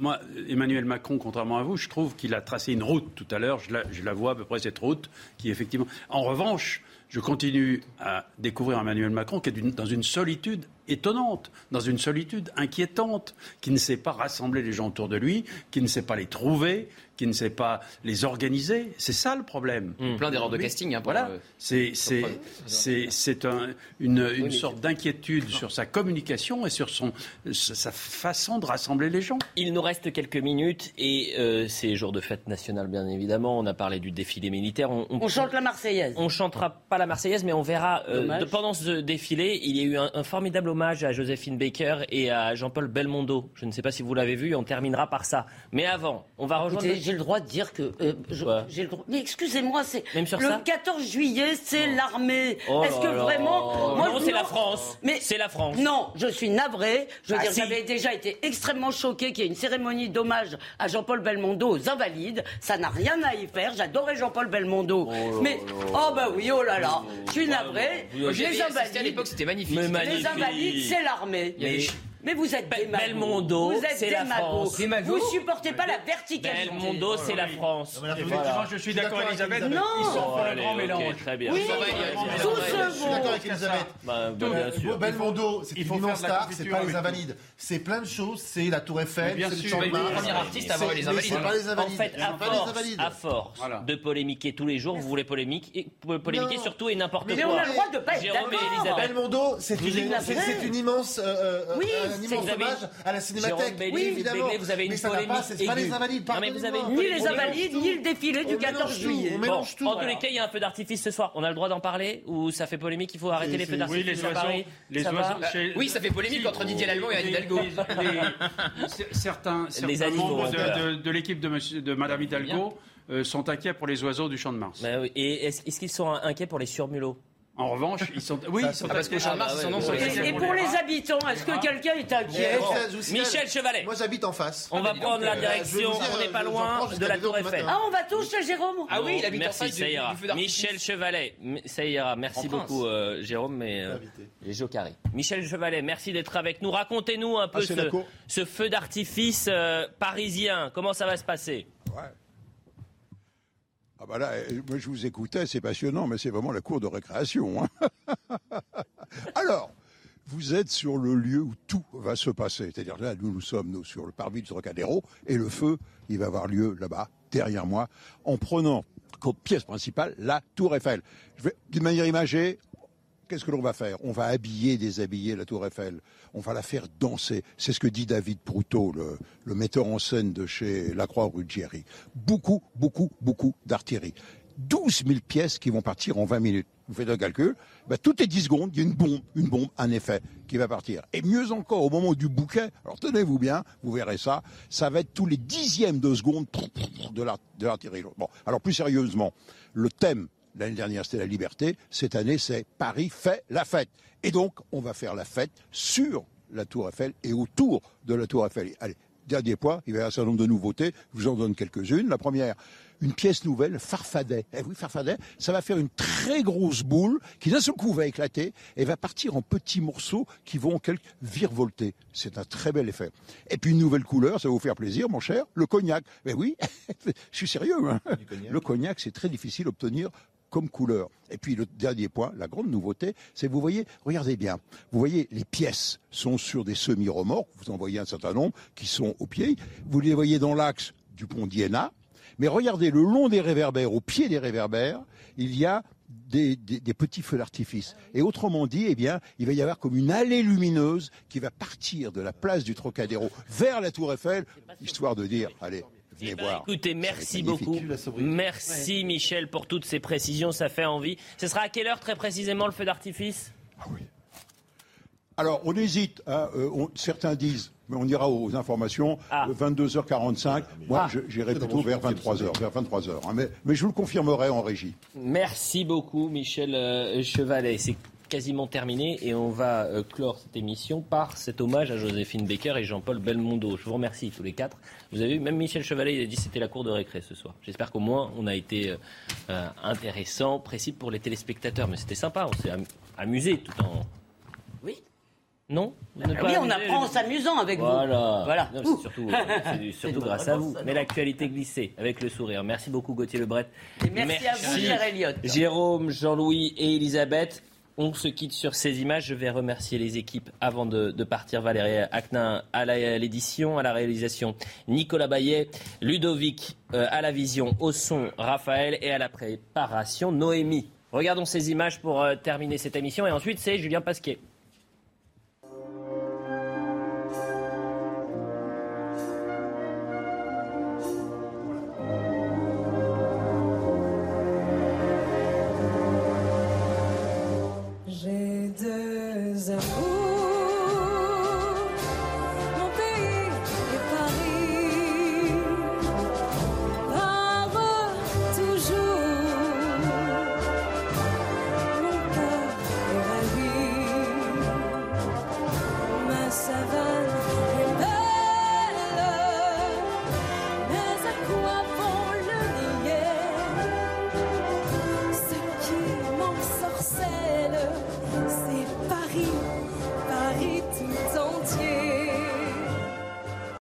moi, Emmanuel Macron, contrairement à vous, je trouve qu'il a tracé une route tout à l'heure. Je la, vois à peu près cette route qui effectivement. En revanche, je continue à découvrir Emmanuel Macron qui est dans une solitude étonnante, dans une solitude inquiétante, qui ne sait pas rassembler les gens autour de lui, qui ne sait pas les trouver, qui ne sait pas les organiser. C'est ça le problème. Mmh. Plein d'erreurs de casting. Hein, voilà. c'est un, une, une sorte d'inquiétude sur sa communication et sur son, sa façon de rassembler les gens. Il nous reste quelques minutes et euh, c'est jour de fête nationale, bien évidemment. On a parlé du défilé militaire. On, on, chante la Marseillaise. On chantera pas la Marseillaise, mais on verra. Euh, pendant ce défilé, il y a eu un, formidable hommage à Joséphine Baker et à Jean-Paul Belmondo. Je ne sais pas si vous l'avez vu. On terminera par ça. Mais avant, on va rejoindre j'ai le droit de dire que. Euh, j'ai le droit. Mais excusez-moi, c'est. le 14 juillet, c'est oh. l'armée. Oh Est-ce que vraiment. Moi, non, c'est la France. Mais c'est la France. Non, je suis navré. Je veux ah, dire, j'avais déjà été extrêmement choqué qu'il y ait une cérémonie d'hommage à Jean-Paul Belmondo aux Invalides. Ça n'a rien à y faire. J'adorais Jean-Paul Belmondo. Oh mais. Oh, bah oui, oh là là. Je suis navré. Les Invalides. À l'époque, c'était magnifique. Les Invalides, c'est l'armée. Mais vous êtes des Belmondo, c'est la France. Vous supportez pas la verticalité. Belmondo, c'est la France. je suis d'accord, Elisabeth. Non. Ils sont pour le grand mélange. Très bien. Oui, tout Je suis d'accord avec Elisabeth. Bah, Belmondo, c'est une immense star, c'est pas les Invalides. C'est plein de choses. C'est la Tour Eiffel, c'est le Champ de Mars. Le premier artiste à voir les Invalides. C'est pas les Invalides. En fait, à force de polémiquer tous les jours, vous voulez polémiquer surtout et n'importe quoi. Mais on a le droit de pas être d'accord. Belmondo, c'est une immense oui, un immense hommage à la cinémathèque. oui, évidemment. vous avez une mais ça polémique. Pas, c'est pas les invalides. Non, mais vous avez ni les invalides, ni le défilé du 14 juillet. On mélange tout. En tous les cas, il y a un feu d'artifice ce soir. On a le droit d'en parler ou ça fait polémique Il faut arrêter les feux d'artifice. Oui, les oiseaux. Les oiseaux. Oui, ça fait polémique entre Didier Lallemand et Anne Hidalgo. Certains membres de l'équipe de Madame Hidalgo sont inquiets pour les oiseaux du champ de Mars. Et est-ce qu'ils sont inquiets pour les surmulots? En revanche, ils sont. Oui, ils sont parce que Mars, son nom Et pour les habitants, est-ce que quelqu'un est inquiet Michel Chevalet. Moi, j'habite en face. On va prendre la direction, on n'est pas loin de la Tour Eiffel. Ah, on va tous chez Jérôme Ah oui, il habite en Merci, face ça ira. Michel Chevalet, ça ira. Merci beaucoup, euh, Jérôme, mais euh, les. Michel Chevalet, merci d'être avec nous. Racontez-nous un peu Ah, ce feu d'artifice euh, parisien. Comment ça va se passer? Ah bah là, euh, moi je vous écoutais, c'est passionnant, mais c'est vraiment la cour de récréation. hein. Alors, vous êtes sur le lieu où tout va se passer. C'est-à-dire là, nous, nous sommes nous, sur le parvis du Trocadéro, et le feu, il va avoir lieu là-bas, derrière moi, en prenant comme pièce principale la Tour Eiffel. D'une manière imagée, Qu'est-ce que l'on va faire? On va habiller, déshabiller la Tour Eiffel. On va la faire danser. C'est ce que dit David Proutot, le, metteur en scène de chez Lacroix Ruggieri. Beaucoup, beaucoup, beaucoup d'artillerie. 12 000 pièces qui vont partir en 20 minutes. Vous faites un calcul. Ben, toutes les 10 secondes, il y a une bombe, une bombe, un effet qui va partir. Et mieux encore, au moment du bouquet, alors tenez-vous bien, vous verrez ça, ça va être tous les dixièmes de seconde de l'artillerie. Bon, alors plus sérieusement, le thème L'année dernière, c'était la liberté. Cette année, c'est Paris fait la fête. Et donc, on va faire la fête sur la Tour Eiffel et autour de la Tour Eiffel. Allez, dernier point, il va y avoir un certain nombre de nouveautés. Je vous en donne quelques-unes. La première, une pièce nouvelle, Farfadet. Eh oui, Farfadet, ça va faire une très grosse boule qui d'un seul coup va éclater et va partir en petits morceaux qui vont en quelque virevolter. C'est un très bel effet. Et puis une nouvelle couleur, ça va vous faire plaisir, mon cher, le cognac. Mais oui, je suis sérieux. hein. Le cognac, c'est très difficile à obtenir comme couleur. Et puis le dernier point, la grande nouveauté, c'est vous voyez, regardez bien, vous voyez les pièces sont sur des semi-remorques, vous en voyez un certain nombre qui sont au pied, vous les voyez dans l'axe du pont d'Iéna, mais regardez le long des réverbères, au pied des réverbères, il y a des, des- des petits feux d'artifice. Et autrement dit, eh bien, il va y avoir comme une allée lumineuse qui va partir de la place du Trocadéro vers la Tour Eiffel, histoire de dire, allez, venez voir. Écoutez, merci beaucoup. Merci Michel pour toutes ces précisions, ça fait envie. Ce sera à quelle heure très précisément le feu d'artifice? Alors, on hésite. hein, euh, on- certains disent, mais on ira aux informations, Ah. euh, 22h45. Moi, je- j'irai plutôt vers 23h. Vers 23h hein, mais, mais je vous le confirmerai en régie. Merci beaucoup Michel euh, Chevalet. Quasiment terminé et on va euh, clore cette émission par cet hommage à Joséphine Baker et Jean-Paul Belmondo. Je vous remercie tous les quatre. Vous avez vu, même Michel Chevalet il a dit que c'était la cour de récré ce soir. J'espère qu'au moins on a été euh, euh, intéressant, précis pour les téléspectateurs. Mais c'était sympa, on s'est am- amusé tout en... Oui. Non? Oui, on apprend en s'amusant avec vous. Voilà. Non, c'est surtout, euh, surtout grâce à vous. Mais l'actualité glissée avec le sourire. Merci beaucoup Gauthier Lebret. Et merci à vous, cher Elliott. Jérôme, Jean-Louis et Elisabeth. On se quitte sur ces images. Je vais remercier les équipes avant de, partir. Valérie Acnin à l'édition, à la réalisation. Nicolas Bayet, Ludovic euh, à la vision, au son, Raphaël et à la préparation, Noémie. Regardons ces images pour euh, terminer cette émission. Et ensuite, c'est Julien Pasquet. cause I'm